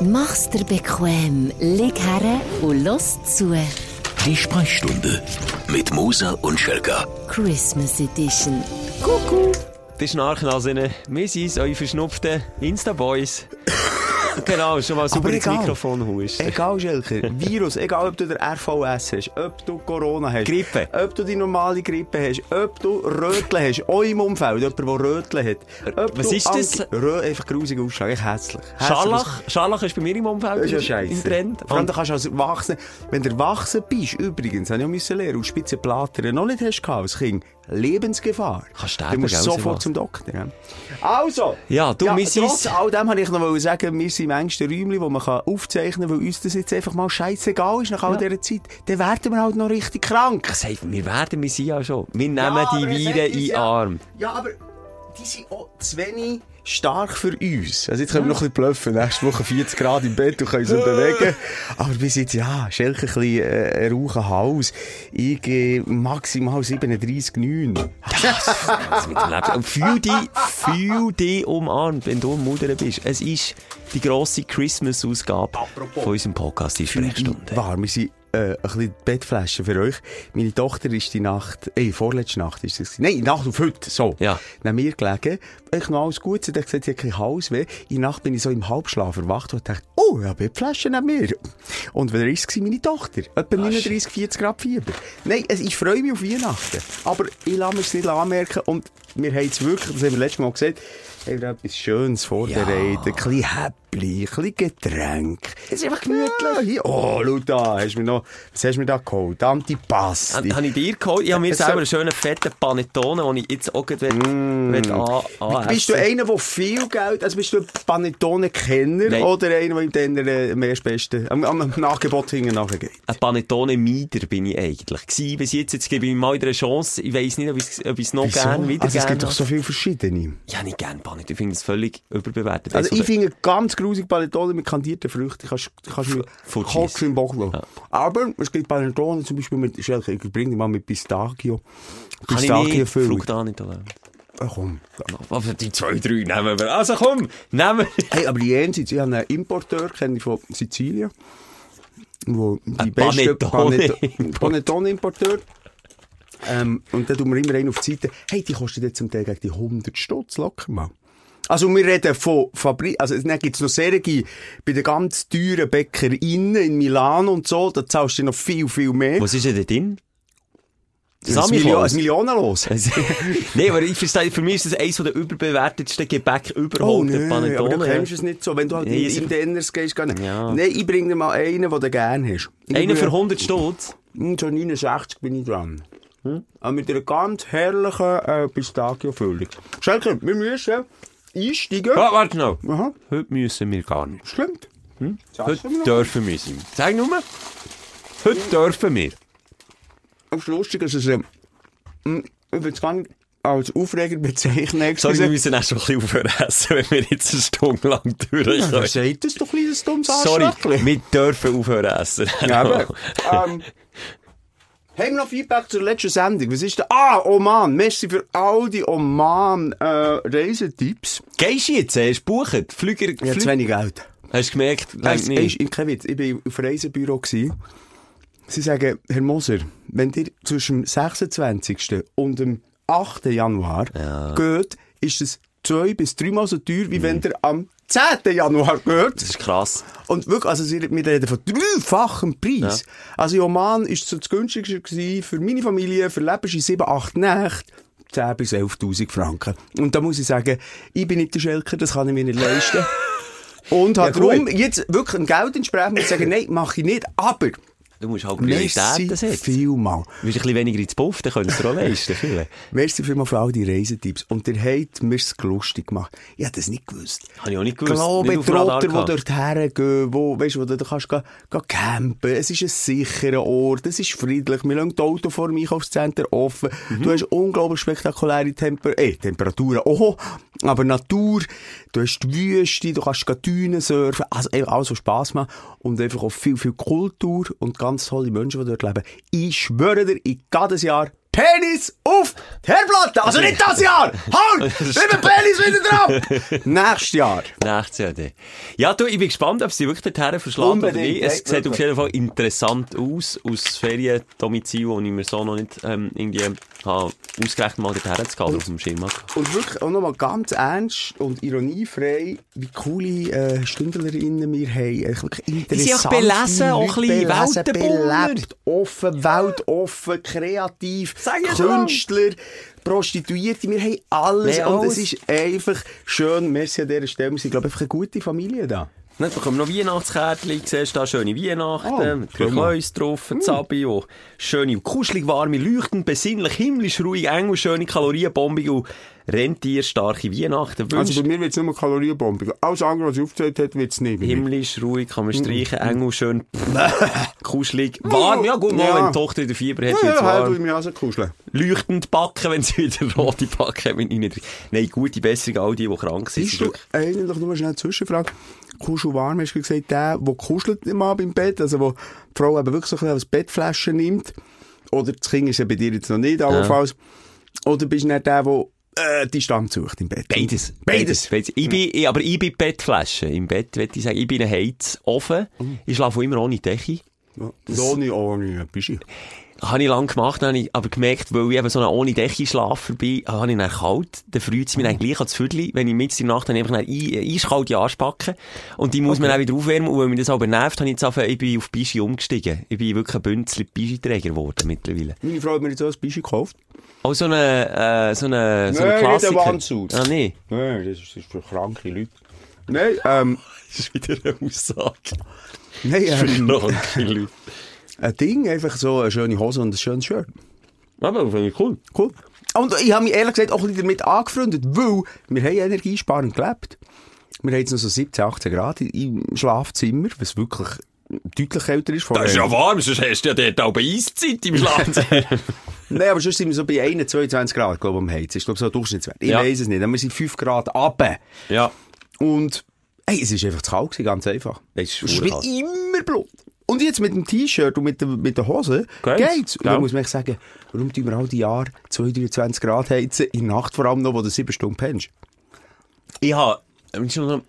Mach's dir bequem, lieg her und los zu. Die Sprechstunde mit Musa und Schelka. Christmas Edition. Kuckuck. Die Schnarchnasinnen, wir sind eure verschnupften Insta-Boys. genau, schon mal super ins egal. Mikrofon hust. Egal, Schelker. Virus, egal ob du den RVS hast, ob du Corona hast. Grippe. Ob du die normale Grippe hast, ob du Röteln hast, auch im Umfeld, jemand, der Röteln hat. Ob Was ist das? Rö einfach grusig Ausschlag, echt hässlich. Scharlach, Scharlach ist bei mir im Umfeld ist ja im- Trend. Vor allem, Und du kannst als Erwachsener, wenn du erwachsen bist, übrigens, habe ich auch müssen lernen, aus Spitzenplatten noch nicht hast gehabt, als Kind, Lebensgefahr. Kannst Du musst sofort zum Doktor. Ja. Also! Ja, du, wir trotz all dem wollte ich noch sagen, wir sind im engsten Räumchen, wo man kann aufzeichnen kann, weil uns das jetzt einfach mal scheißegal ist nach all dieser Zeit. Dann werden wir halt noch richtig krank. Sagt, wir werden, wir sind ja schon. Wir nehmen Ja, die Viren in den ja- Arm. Ja, aber die sind auch zu wenig stark für uns. Also jetzt können wir noch ein bisschen bluffen. Nächste Woche 40 Grad im Bett und können uns bewegen. Aber bis jetzt, ja, Schelke ein bisschen äh, rauchen Hals. Ich äh, maximal 37,9. Das mit dem Leben. Und fühl dich, fühl dich umarmt, wenn du am Mutter bist. Es ist die grosse Christmas-Ausgabe von unserem Podcast, die Sprechstunde. Warm, wir sind äh, ein bisschen Bettflaschen für euch. Meine Tochter ist die Nacht, ey, vorletzte Nacht ist es. Nein, Nacht auf heute, so. Ja. Neben mir gelegen. Ich noch alles gut. Sie hat gesagt, sie hat keinen Halsweh. In der Nacht bin ich so im Halbschlaf erwacht und dachte, oh, ja, Bettflaschen neben mir. Und wer ist es? Meine Tochter. Etwa 39, 40 Grad Fieber. Nein, es, ich freue mich auf Weihnachten. Aber ich lasse mir es nicht anmerken und wir haben es wirklich, das haben wir letztes Mal gesagt, haben wir etwas Schönes vorbereitet. Ein bisschen Häppli, ein bisschen Getränk. Es ist einfach gemütlich. Hier. Oh, schau da, hast du mir noch, was hast du mir da geholt? Antipasti. Habe ich dir geholt? Ich habe mir Es selber einen schönen fetten Panettone, den ich jetzt auch gleich mm. an, an Bist du einer, der viel Geld, also bist du ein Panettone-Kenner oder einer, der im Denner äh, mehr Beste, am, am Nachgebot hinten nachgeht? Ein Panettone-Mieder bin ich eigentlich. Gewesen. Bis jetzt, jetzt gebe ich mir mal wieder eine Chance. Ich weiss nicht, ob ich es noch gerne wieder Also es gerne gibt doch so viele verschiedene. Ja, nicht gerne Panettone. Ich finde es völlig überbewertet. Also ich finde ganz grusig Panettone mit kandierten Früchten. Kannst, kannst du Fortschießen. Kopf im Bock lassen. Aber es gibt Panettone zum Beispiel mit, ich bringe dich mal mit Pistachio. Pistachio-Füllung. Frucht auch nicht. Oder? Ah, komm. Aber die zwei, drei nehmen wir. Also komm, nehmen wir. Hey, aber jenseits, ich habe einen Importeur, kenne ich von Sizilien, wo die beste. Panettone-Importeur. Ähm, und dann tun wir immer einen auf die Seite. Hey, die kostet jetzt zum Teil gegen die 100 Stutz locker mal. Also wir reden von Fabrik, also dann gibt's noch Serien bei den ganz teuren Bäckerinnen in Milan und so, da zahlst du noch viel, viel mehr. Was ist denn da drin? Das ist ein Samichlaus? ein Millionenlos. Nein, aber ich verstehe, für mich ist das eines der überbewertetsten Gebäck überhaupt, Oh, aber du Panettone. kennst es nicht so, wenn du halt Nee, in, Denners gehst. Nicht. Ja. Nein, ich bringe dir mal einen, den du gerne hast. Ich Einer für bringe- 100 Stutz. Hm, So 69 bin ich dran. Aber mit einer ganz herrlichen äh, Pistachio-Füllung. Schelke, wir müssen einsteigen. Ah, warte noch. Aha, Heute müssen wir gar nicht. stimmt. Hm? Heute dürfen wir sein. Sag nur. Heute dürfen wir. Das ist lustig, dass es, ähm, ich will es gar nicht als Aufreger bezeichnen. Sorry, wir müssen erst schon ein bisschen aufhören essen, wenn wir jetzt eine Stunde lang Ja, durchkommen. wer sagt das doch ein kleines dummes Sorry, wir dürfen aufhören essen. Ja, aber, ähm, haben wir noch Feedback zur letzten Sendung? Was ist da? Ah, Oman. Merci für all die Oman-Reisetipps. Gehst du jetzt? Hast du gebucht? Flüger, ich habe zu Flü wenig Geld. Hast du gemerkt? Weißt, nicht. ist, kein Witz, ich war auf Reisebüro. Gewesen. Sie sagen, Herr Moser, wenn ihr zwischen dem 26. und dem 8. Januar geht, ist es zwei bis dreimal so teuer, wie wenn ihr am 10. Januar geht. Das ist krass. Und wirklich, also wir reden von dreifachem Preis. Also in Oman ist so das günstigste gewesen für meine Familie, für Lebenschi 7, 8 Nächte. 10 bis 11.000 Franken. Und da muss ich sagen, ich bin nicht der Schelker, das kann ich mir nicht leisten. Und Ja, darum jetzt wirklich ein Geld entsprechend muss ich sagen, nein, mache ich nicht. Aber, Du musst halt merci Prioritäten setzen. vielmal. Du bist ein bisschen weniger ins Puff, dann könntest du auch leisten. Viele. Merci vielmal für all die Reisetipps. Und ihr habt mir es lustig gemacht. Ich hätte das nicht gewusst. Habe ich auch nicht gewusst. Glaube, Trotter, die dort hergehen, wo, weißt wo du da kannst gehen, gehen campen. Es ist ein sicherer Ort, es ist friedlich. Wir lassen das Auto vor dem Einkaufscenter offen. Mhm. Du hast unglaublich spektakuläre Temper äh, Temperaturen. Oho, aber Natur. Du hast die Wüste, du kannst Dünen surfen. Also, einfach alles, was Spass macht. Und einfach auch viel, viel Kultur und ganz tolle Menschen, die dort leben. Ich schwöre dir, ich gehe das Jahr Penis auf die Herdplatte. Also nicht das Jahr. Halt! Nimm den Penis wieder drauf. Nächstes Jahr. Nächstes Jahr dann. Ja, du, ich bin gespannt, ob sie wirklich dorthin verschlagen oder nicht. Es sieht auf jeden Fall interessant aus, aus Feriendomizil, wo ich mir so noch nicht ähm, irgendwie habe, ausgerechnet mal dorthin zu gehen, auf dem Schirm. Und wirklich auch nochmal ganz ernst und ironiefrei, wie coole äh, Stündlerinnen wir haben. Eigentlich Wirklich interessant. sind auch belesen, auch ein bisschen Weltenbummler. belebt, offen, weltoffen, kreativ, Sag ich. Künstler, Prostituierte. Wir haben alles. Wir haben und alles. es ist einfach schön. Merci an dieser Stelle. Wir sind, glaube ich, einfach eine gute Familie da. Dann bekommen wir noch Weihnachtskärtchen, siehst da schöne Weihnachten, Oh. Mäuse drauf, ein Zabi, und schöne, und kuschelig warme, leuchtend, besinnlich, himmlisch ruhig, eng schöne kalorienbombig und rentierstarke Weihnachten Also wünschen. bei mir wird es nur Kalorienbombing. Alles andere, was ich aufgezählt habe, wird es nicht. mir. Himmlisch, ruhig, kann man streichen, eng und schön, kuschelig, warm, ja gut, mal, Ja. wenn die Tochter wieder Fieber hat, Ja, wird's ja, halt, warm. ich mich also kuscheln. Leuchtend backen, wenn sie wieder rote backen, ich Nein, gute Besserung, all die, die krank sind. Bist du eigentlich nur schnell eine Zwischenfrage? Kuschel warm, hast du gesagt, der, der kuschelt im Abend im Bett, also wo die Frau eben wirklich so ein bisschen als Bettflasche nimmt, oder das Kind ist ja bei dir jetzt noch nicht, allenfalls, oder bist du nicht der, der äh, die Stand sucht im Bett? Beides. Beides. Beides. Ich bin, ich, aber ich bin Bettflasche. Im Bett, würde ich sagen. Ich bin ein Heizofen. Ich schlafe immer ohne Decke. Ja, Ohne, ohne, bist du? Habe ich lang gemacht, dann habe ich aber gemerkt, weil ich eben so ein ohne Decke Schlafer bin, habe ich dann kalt. Dann freut es mich dann gleich ans Viertel, wenn ich mit in der Nacht dann einfach dann ein- eiskalte Arschbacken. Und die muss man dann wieder aufwärmen. Und weil mich das aber nervt, habe ich jetzt einfach, ich bin auf Bischi umgestiegen. Ich bin wirklich ein Bünzli Bischi-Träger geworden mittlerweile. Meine Frau hat mir jetzt auch ein Bischi gekauft. Auch so eine, äh, so eine, so eine Nein, nicht Klassiker. eine Wandsuit. Ah, nee. Nein, das ist, für kranke Leute. Nein, ähm, Das ist wieder eine Aussage. nein, ähm, Kranke Leute. Ein Ding, einfach so eine schöne Hose und ein schönes Shirt. Aber finde ich cool. Cool. Und ich habe mich ehrlich gesagt auch ein bisschen damit angefreundet, weil wir haben energiesparend gelebt. Wir haben jetzt noch so 17, 18 Grad im Schlafzimmer, was wirklich deutlich älter ist. Das ist ja warm, sonst hast du ja dort auch Eiszeit im Schlafzimmer. Nein, aber sonst sind wir so bei 21, 22 Grad, glaube ich, am Heizen. Ich glaube, so ein Durchschnittswert. Ich Ja. weiss es nicht. Aber wir sind 5 Grad runter. ja. Und, hey, es ist einfach zu kalt gewesen, ganz einfach. Das ist Es wird immer blut. Und jetzt mit dem T-Shirt und mit der, mit der Hose Geht's. geht's. Und Ja. dann muss man echt sagen, warum tun wir all die Jahre 2, 23 Grad heizen, in der Nacht vor allem noch, wo du 7 Stunden pennst? Ich habe, ähm, schon noch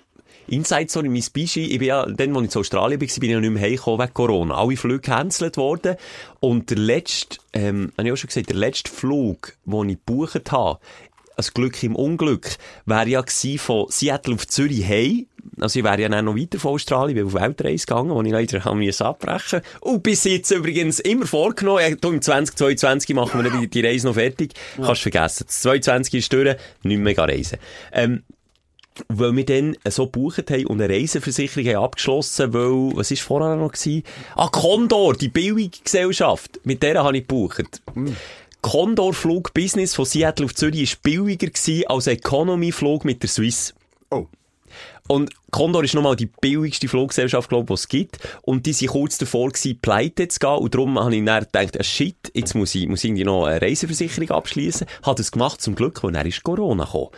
Inside Story, mein Bischi, ich bin ja, dann, als ich in Australien war, bin ich ja nicht mehr heimgekommen wegen Corona. Alle Flüge gecancelt worden. Und der letzte, ähm, habe ich auch schon gesagt, der letzte Flug, den ich gebucht habe, also Glück im Unglück, wäre ja gewesen von Seattle auf Zürich heim. Also ich wäre ja dann noch weiter von Australien, bin auf Weltreise gegangen, wo ich leider haben müssen abbrechen. Und bis jetzt übrigens immer vorgenommen, ja, du, im 2022 machen wir die, die Reise noch fertig. Kannst vergessen. Das 22 ist durch, nicht mehr reisen. Ähm, weil wir dann so gebucht haben und eine Reiseversicherung haben abgeschlossen, weil, was war vorher noch? Gewesen? Ah, Condor, die Billiggesellschaft. Mit der habe ich gebucht. Condor Flug Business von Seattle auf Zürich war billiger gewesen als Economy-Flug mit der Swiss. Oh. Und Condor ist nochmal die billigste Fluggesellschaft, glaube ich, die es gibt. Und die sind kurz davor gewesen, pleite zu gehen. Und darum habe ich dann gedacht, ah, shit, jetzt muss ich, muss irgendwie noch eine Reiseversicherung abschließen. Habe das gemacht, zum Glück, weil dann ist Corona gekommen.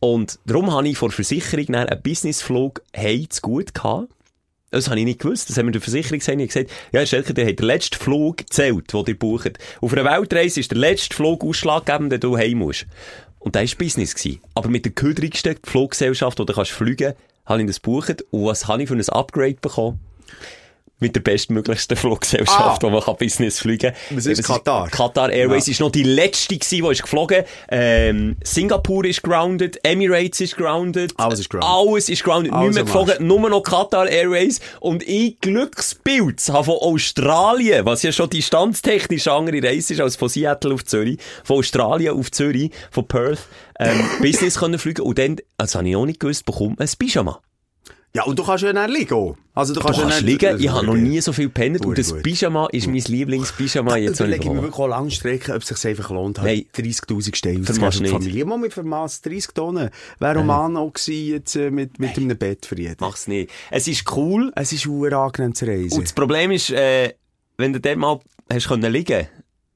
Und darum habe ich vor Versicherung dann einen Businessflug hey zu gut gehabt. Das habe ich nicht gewusst. Das haben wir der Versicherung gesagt. Ja, Stelker, der hat den letzten Flug gezählt, den ihr bucht. Auf einer Weltreise ist der letzte Flug ausschlaggebend, den du heim musst. Und das war Business. Gewesen. Aber mit der köderigsten Fluggesellschaft, wo du kannst fliegen, habe ich das gebucht. Und was habe ich für ein Upgrade bekommen? Mit der bestmöglichsten Fluggesellschaft, Ah. wo man kann Business fliegen kann. Was ist Katar? Qatar Airways ist noch die letzte gewesen, die ist geflogen. Ähm, Singapur ist grounded, Emirates ist grounded. Alles ist grounded. Alles ist grounded. Alles Nicht mehr am Arsch. geflogen, nur noch Qatar Airways. Und ich Glückspilz habe von Australien, was ja schon distanztechnisch eine andere Reise ist als von Seattle auf Zürich, von Australien auf Zürich, von Perth, ähm, Business können fliegen. Und dann, das habe ich auch nicht gewusst, bekommt man ein Pyjama. Ja, und du kannst ja dann liegen. Also, du Du kannst, kannst ja dann- liegen, ich ist habe noch nie so viel gepennt. Und das. Pyjama ist mein Lieblingspyjama jetzt Da überlege ich mir wirklich lange Strecken, ob es sich einfach lohnt, Nein. halt 30'000 Steine Vermachst auszugeben für die nicht. Familie. Mal mit Vermaß 30 Tonnen. Wäre Roman auch gewesen, jetzt, äh, mit, mit einem Bett für jeden. Mach's nicht. Es ist cool. Es ist ur angenehm zu reisen. Und das Problem ist, äh, wenn du dort mal hast können liegen,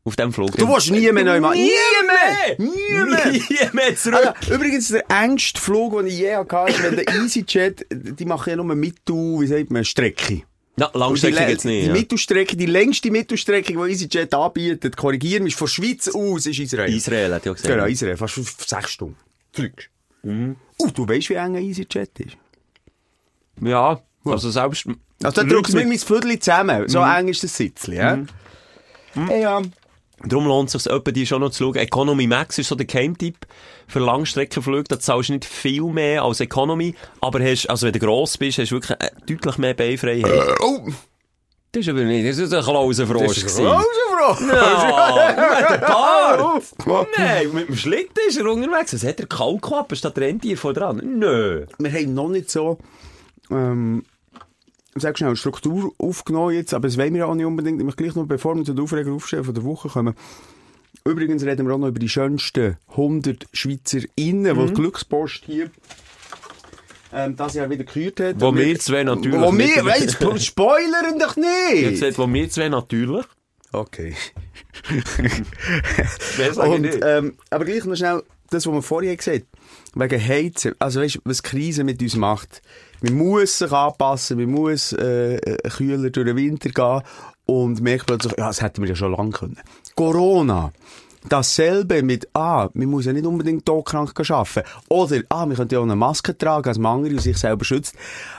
auf dem Flug. Du willst nie mehr neu machen. Nie mehr! Nie mehr! Nie mehr zurück. Also, übrigens, der engste Flug, den ich je hatte, ist, wenn der EasyJet, die machen ja nur mit, wie sagt man, Strecke. Ja, Langstrecke jetzt nicht. Die ja. Mittelstrecke, die längste Mittelstrecke, die EasyJet anbietet, korrigieren mich, von Schweiz aus ist Israel. Israel hat ja gesagt. Genau, Israel, fast sechs Stunden. Fliegst. Mhm. Uh, du weißt, wie eng ein EasyJet ist. Ja, also selbst... Also, da drückst du mir mein Viertel zusammen. So eng ist das Sitzchen, ja? Hey, ja. Darum lohnt es sich, etwa die schon noch zu schauen. Economy Max ist so der Geheimtipp für Langstreckenflüge. Da zahlst du nicht viel mehr als Economy, aber hast, also wenn du gross bist, hast du wirklich äh, deutlich mehr Beinfreiheit. Oh, Das ist aber nicht, das ist ein Klausenfrosch das ist du hast einen Bart. Nein, mit dem Schlitten ist er unterwegs. Was hat er Kaulquappen statt Rentier vor dran? Nö. Wir haben noch nicht so, ähm, sag schnell, Struktur aufgenommen jetzt, aber das wollen wir auch nicht unbedingt. Ich möchte gleich noch, bevor wir zu den Aufreger aufstellen von der Woche kommen. Übrigens reden wir auch noch über die schönsten 100 SchweizerInnen, die die Glückspost hier ähm, das Jahr wieder gekürt hat. Wo wir zwei natürlich Wo wir, weißt du, spoilern doch Jetzt nicht! sagt, wo wir zwei natürlich. Okay. Und, ähm, aber gleich noch schnell, das, was wir vorher gesagt haben, wegen Heizen, also weißt du, was die Krise mit uns macht. Man muss sich anpassen, man muss äh, äh, kühler durch den Winter gehen und merkt plötzlich, ja, das hätten wir ja schon lange können. Corona. Dasselbe mit, ah, man muss ja nicht unbedingt todkrank arbeiten. Oder, ah, man könnte ja auch eine Maske tragen, als man andere und sich selber schützt.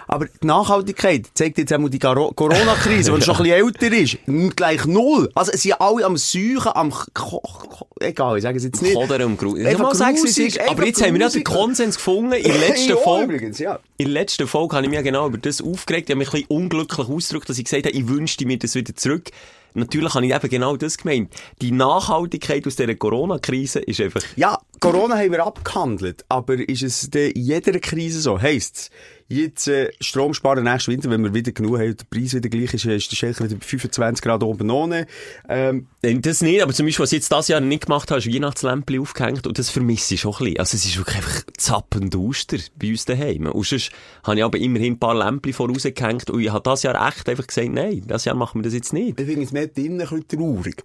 Aber die Nachhaltigkeit zeigt jetzt einmal die Corona-Krise, die schon ein bisschen älter ist, gleich null. Also, es sind alle am Suchen, am, Ko- Ko- egal, ich sage es jetzt nicht. Oder um Grusig. Einfach sagen, es ist. Aber jetzt haben wir ja den. Konsens gefunden. In der letzten Folge, übrigens, ja. in der letzten Folge habe ich mich ja genau über das aufgeregt. Ich habe mich ein bisschen unglücklich ausgedrückt, dass ich gesagt habe, ich wünschte mir das wieder zurück. Natürlich habe ich eben genau das gemeint. Die Nachhaltigkeit aus dieser Corona-Krise ist einfach, Ja, Corona haben wir abgehandelt, aber ist es in jeder Krise so? Heisst's, jetzt äh, Strom sparen nächsten Winter, wenn wir wieder genug haben der Preis wieder gleich ist, ist der Schelker wieder bei 25 Grad oben ohne. Ähm, das nicht, aber zum Beispiel, was ich jetzt dieses Jahr nicht gemacht habe, ist Weihnachtslämpchen aufgehängt und das vermisse ich schon ein bisschen. Also es ist wirklich einfach zappend Auster bei uns daheim. Und sonst habe ich aber immerhin ein paar Lämpchen vorausgehängt und ich habe dieses Jahr echt einfach gesagt, nein, dieses Jahr machen wir das jetzt nicht. ich finde es mehr drinnen ein bisschen traurig.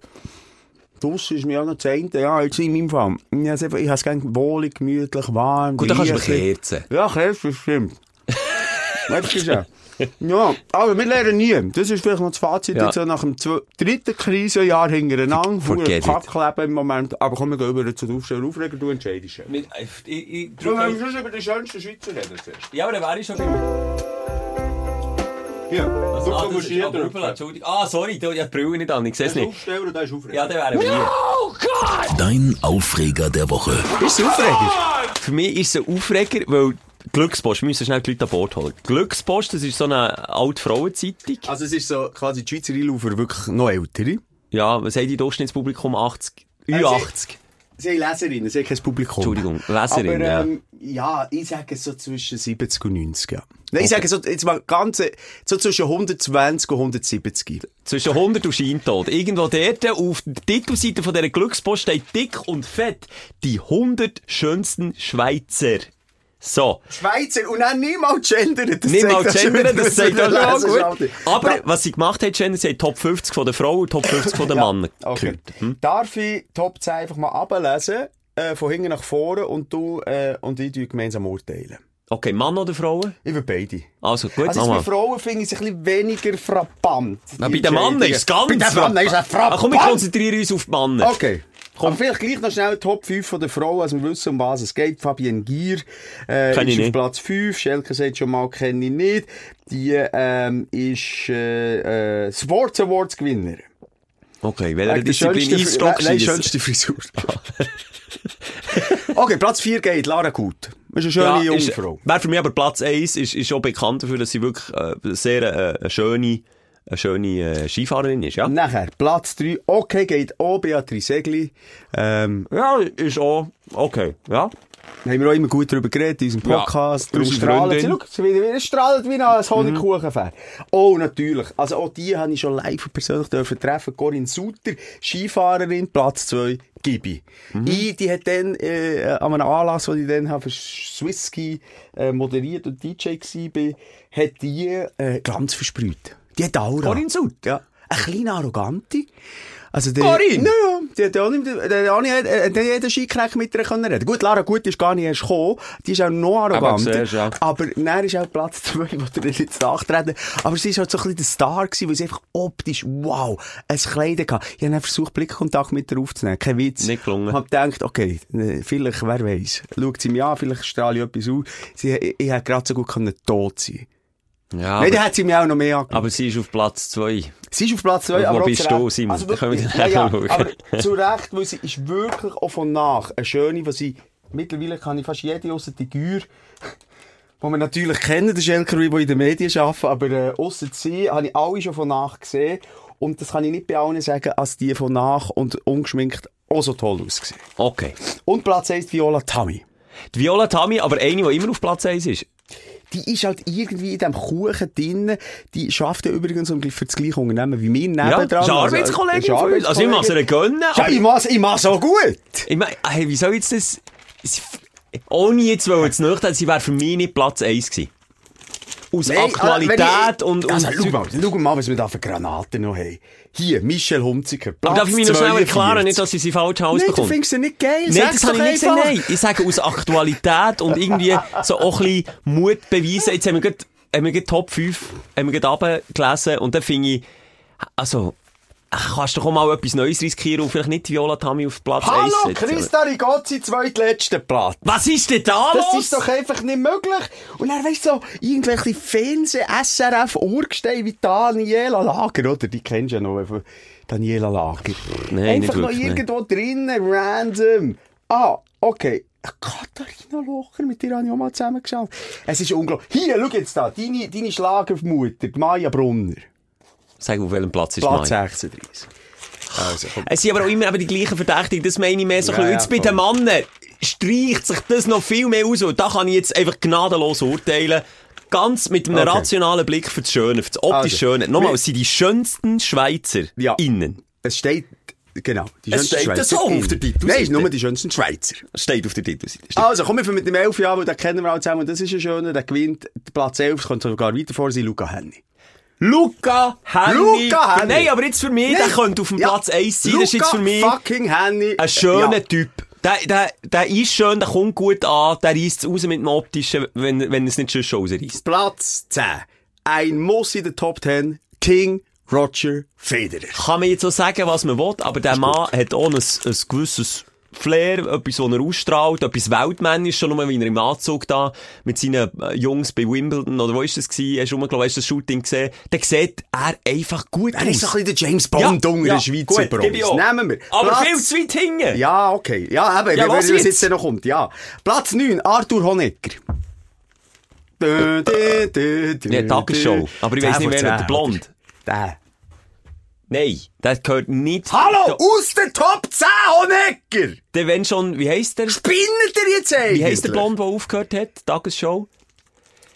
Draussen ist mir auch noch das eine, ja, jetzt in meinem Fall. Ich habe es gerne wohlig, gemütlich, warm. Gut, dann kannst du Kerzen. Ja, Kerzen, stimmt. Weißt du, ja. Ja, aber wir lernen nie. Das ist vielleicht noch das Fazit Ja. jetzt so nach dem dritten Krisenjahr hintereinander. Forget. Kackleben im Moment. Aber komm, wir gehen über zu den Aufstellen. Aufreger, du entscheidest. ja. Ich, ich, So, wenn wir sonst über die schönsten Schweizer reden zuerst. ja, aber dann wäre ich schon bei Hier, du ah, musst das ist hier drücken. Entschuldigung. Ah, sorry, du, ich habe die Brille nicht an, ich sehe es nicht. Aufsteller und das ist Aufreger. Ja, dann wären wir hier. Dein Aufreger der Woche. Ist es Aufreger? Für mich ist es ein Aufreger, weil Glückspost, wir müssen schnell die Leute an Bord holen. Glückspost, das ist so eine alte Frauenzeitung. Also es ist so quasi die Schweizer Einlaufer wirklich noch ältere. Ja, was haben die Durchschnittspublikum? 80? Äh, Ü80? Sie haben Leserinnen, sie haben kein Publikum. Entschuldigung, Leserinnen, Aber, ähm, ja. ich sage so zwischen 70 und 90, ja. Nein, ich Okay. sage so, jetzt mal ganz, so zwischen 120 und 170. Zwischen 100 und Scheintod. Irgendwo dort auf der Titelseite von dieser Glückspost steht dick und fett die 100 schönsten Schweizer. So. Schweizer und dann niemals auch schon gendern, das sagt auch schon gut. Aber Ja. was sie gemacht hat, Gender, sie hat Top 50 von der Frau und Top 50 von der Ja, Mann Okay. Hm? Darf ich Top 10 einfach mal ablesen, äh, von hinten nach vorne und du äh, und ich gemeinsam urteilen? Okay, Mann oder Frauen? Ich will beide. Also, gut, Also bei. Frauen finde ich es ein bisschen weniger frappant. Na, bei den Mann ist es ganz Bei den Mann ist es frappant. komm, wir konzentrieren uns auf die Männer. Okay. Aber vielleicht gleich noch schnell Top 5 von der Frau, also wir wissen, um was es geht. Fabienne Gier äh, ist auf. Platz 5. Schelke sagt schon mal, kenne ich nicht. Die ähm, ist äh, äh, Sports Awards Gewinner. Okay, welche Wegen der Disziplin? Eisstock Nein, schiessen? schönste Frisur. okay, Platz 4 geht Lara Gut. Das ist eine schöne ist- Jungfrau. Wäre für mich aber Platz 1 ist, ist auch bekannt dafür, dass sie wirklich äh, sehr äh, eine schöne, eine schöne äh, Skifahrerin ist, ja? Nachher, Platz 3, okay, geht auch Beatrice Segli. Ähm, Ja, ist auch okay, ja. haben wir auch immer gut darüber geredet in unserem Ja, Podcast. Darum unsere strahlt sie, schau, sie wieder, wieder strahlt wie ein Honigkuchenfähr. Oh, natürlich. Also auch die habe ich schon live und persönlich dürfen treffen. Corinne Suter, Skifahrerin, Platz 2, Gibi. Ich, die hat dann, äh, an einem Anlass, den ich dann habe, für Swiss Ski, äh, moderiert und DJ war, hat die, äh, Glanz versprüht. Die hat Aura. Corinne Suter? Ja. eine kleine Arrogante. Also der, Corinne? Ja, die hat auch nicht, der hat auch nicht, hat jeden Skiknecht mit ihr können reden. Gut, Lara Gut ist gar nicht erst gekommen. Die ist auch noch arroganter. siehst du, ja. Aber dann ist auch Platz zwei, wo der jetzt nachtreten. Aber sie ist halt so ein bisschen der Star gewesen, weil sie einfach optisch, wow, ein Kleid hatte. Ich habe versucht, Blickkontakt mit ihr aufzunehmen. Kein Witz. Nicht gelungen. Ich habe gedacht, okay, vielleicht, wer weiß. Schaut sie mich an, vielleicht strahle ich etwas aus. Sie, ich, ich hätte gerade so gut können tot sein Ja, Nein, dann hat sie mich auch noch mehr angeguckt. aber sie ist auf Platz 2. Sie ist auf Platz 2, Wo aber auch bist du, Recht. Also Simon? Da können wir ja, dann ja, schauen. aber zu Recht, weil sie ist wirklich auch von nach eine schöne, was sie, mittlerweile kann ich fast jede ausser die Gür, die wir natürlich kennen, der Schelkerui, die in den Medien arbeiten, aber äh, ausser sie habe ich alle schon von nach gesehen und das kann ich nicht bei allen sagen, als die von nach und ungeschminkt auch so toll ausgesehen. Okay. Und Platz 1 Viola Tammy. Die Viola Tammy, aber eine, die immer auf Platz 1 ist. Die ist halt irgendwie in diesem Kuchen drin. Die schafft ja übrigens um- für das gleiche Unternehmen wie wir nebendran. Ja, ist Also, Arbeitskollegin von uns. Also ich muss ihr gönnen, Ja, ich mach's, ich mach's auch gut. ich meine, hey, wie soll jetzt das... Ohne jetzt wollen zu nachten, sie wäre für mich nicht Platz 1 gewesen. Aus Nein, Aktualität wenn ich- und... Also, und schau mal, schau mal, was wir da für Granaten noch haben. Hier, Michel Humziger. aber darf ich mich noch schnell erklären, nicht, dass sie sie falsch Nein, du findest sie nicht geil. Nein, Sag's das habe ich nicht einfach. nein. Ich sage aus Aktualität und irgendwie so auch ein bisschen Mut beweisen. Jetzt haben wir gerade, haben wir gerade Top 5, haben wir gerade runtergelesen und dann finde ich, also, ach, kannst du doch auch mal etwas Neues riskieren und vielleicht nicht Viola Tammy auf Platz 1 Hallo. Christa Rigozzi, zweitletzter Platz. Was ist denn da Das los? ist doch einfach nicht möglich. Und dann weißt du so, irgendwelche Fernseh, SRF, Urgesteine wie Daniela Lager, oder? Die kennst du ja noch. Daniela Lager. Nein, einfach noch irgendwo drinnen, random. Ah, okay. Katharina Locher, mit dir habe ich auch mal zusammengeschaut. Es ist unglaublich. Hier, schau jetzt da, deine, deine Schlagermutter, die Maja Brunner. Sag, auf welchem Platz ist Platz mein? 36. Also. Es sind aber auch immer eben die gleichen Verdächtigen, das meine ich mehr so ein Ja, bisschen. ja, Jetzt bei den Männern streicht sich das noch viel mehr aus, und da kann ich jetzt einfach gnadenlos urteilen. Ganz mit einem Okay. rationalen Blick für das Schöne, für das optisch Also, Schöne. Nochmal, es sind die schönsten Schweizer Ja. innen. Es steht, genau, die Es schönsten steht Schweizer. auch auf der Titelseite? Nein, es sind nur die schönsten Schweizer. Steht auf der Titelseite. Also, kommen wir mit dem 11 Jahr, weil den kennen wir alle zusammen, und das ist ein schöner, der gewinnt Platz 11, es könnte sogar weiter vor sein, Luca Henny. Luca Henny. Luca Henny. Nein, aber jetzt für mich, der Nein. könnte auf dem Ja. Platz 1 sein. Das ist jetzt Luca für mich fucking Henny. ein schöner Ja. Typ. Der, der, der ist schön, der kommt gut an, der reißt es raus mit dem Optischen, wenn, wenn es nicht schon rausreißt. Platz 10. Ein Muss in der Top 10. King Roger Federer. kann man jetzt so sagen, was man will, aber der Mann hat auch ein, ein gewisses Flair, etwas, was er ausstrahlt, etwas Weltmännisch, schon nur, wie er im Anzug da mit seinen äh, Jungs bei Wimbledon, oder wo ist das gewesen, hast du rumgelaufen, hast das Shooting gesehen, dann sieht er einfach gut Er ist so aus. ein bisschen der James Bond unter den Schweizer gut. Nehmen wir. Aber Platz- viel zu weit hinten. Ja, okay. Ja, eben, Ja, ja, was was jetzt? noch kommt, ja. Platz 9, Arthur Honegger. Ja, Tagesshow. Aber ich weiss nicht zehn, der Blond. Der. Nein, der gehört nicht... Hallo, aus der Top 10, Honegger! der, wenn schon, wie heisst der? Spinnet ihr jetzt eigentlich? Wie heisst der Blond, der aufgehört hat? Tagesshow?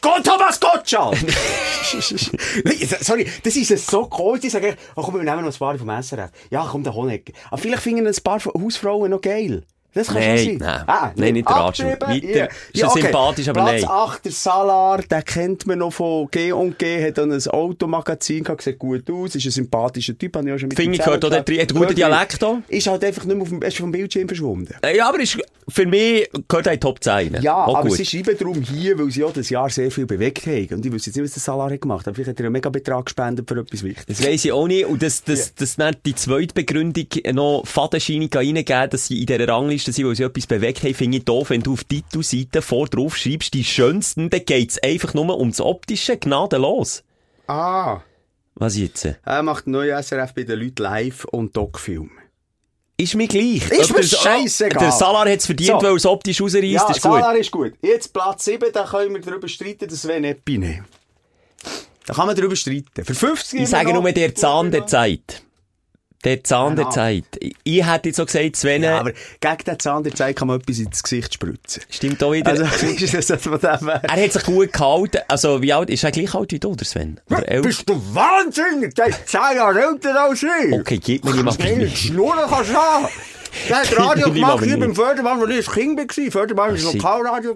Gott, Thomas Gottschalk! Sorry, das ist so cool. Die sagen, oh, komm, wir nehmen noch ein paar vom SRF. Ja, komm, der Honegger. Aber vielleicht finden ein paar Hausfrauen noch geil. Das kann Nein, sein. nein. Ah, Nein, nicht der abgeschrieben. Weiter. Ist ja sympathisch, aber Platz nein. 8, der Salar, den kennt man noch von G und G, hat dann ein Automagazin gehabt, sieht gut aus, ist ein sympathischer Typ, habe ich auch schon mit Finde ich, gehört rein. Hat einen guten Dialekt auch. Ist halt einfach nicht mehr auf dem, ist vom Bildschirm verschwunden. Äh, Ja, aber ist, für mich gehört er in Top 10 rein. Ja, Auch aber gut. sie schreiben darum hier, weil sie ja das Jahr sehr viel bewegt haben. Und ich wüsste jetzt nicht, was der Salar hat gemacht hat. Vielleicht hat er einen Megabetrag gespendet für etwas Wichtiges. Das weiss ich auch nicht. Und das, das, das dann die zweite Begründung noch fadenscheinig reingeben, dass sie in dieser Rangliste sind, weil sie etwas bewegt haben, finde ich doof. Wenn du auf die Titelseite vor drauf schreibst, die schönsten, dann geht's einfach nur ums Optische, gnadenlos. Ah. Was jetzt? Er macht neue SRF bei den Leuten live und Doc-Film. Ist mir gleich. Ist mir scheissegal. Der Salar hat es verdient, So. weil er es optisch rausreißt, Ja, ist gut. Salar ist gut. Jetzt Platz 7, da können wir darüber streiten, das wäre nicht Pine. Da kann man darüber streiten. Für 50 Ich sage nur der Zahn der Zeit. Der Zahn der Genau. Zeit. Ich, hätte jetzt so gesagt, Sven, Ja, aber gegen den Zahn der Zeit kann man etwas ins Gesicht spritzen. stimmt auch wieder. Also, ist das von dem her? Er hat sich gut gehalten. Also, wie alt? Ist er gleich alt wie du, oder Sven? Oder elf? Bist du wahnsinnig? Der ist 10 Jahre älter als ich. Okay, gib mir die die Schnurren kannst du haben. Der hat Radio gemacht hier bei beim Fördermann, wo ich als Kind war. Fördermann war shit. Lokalradio.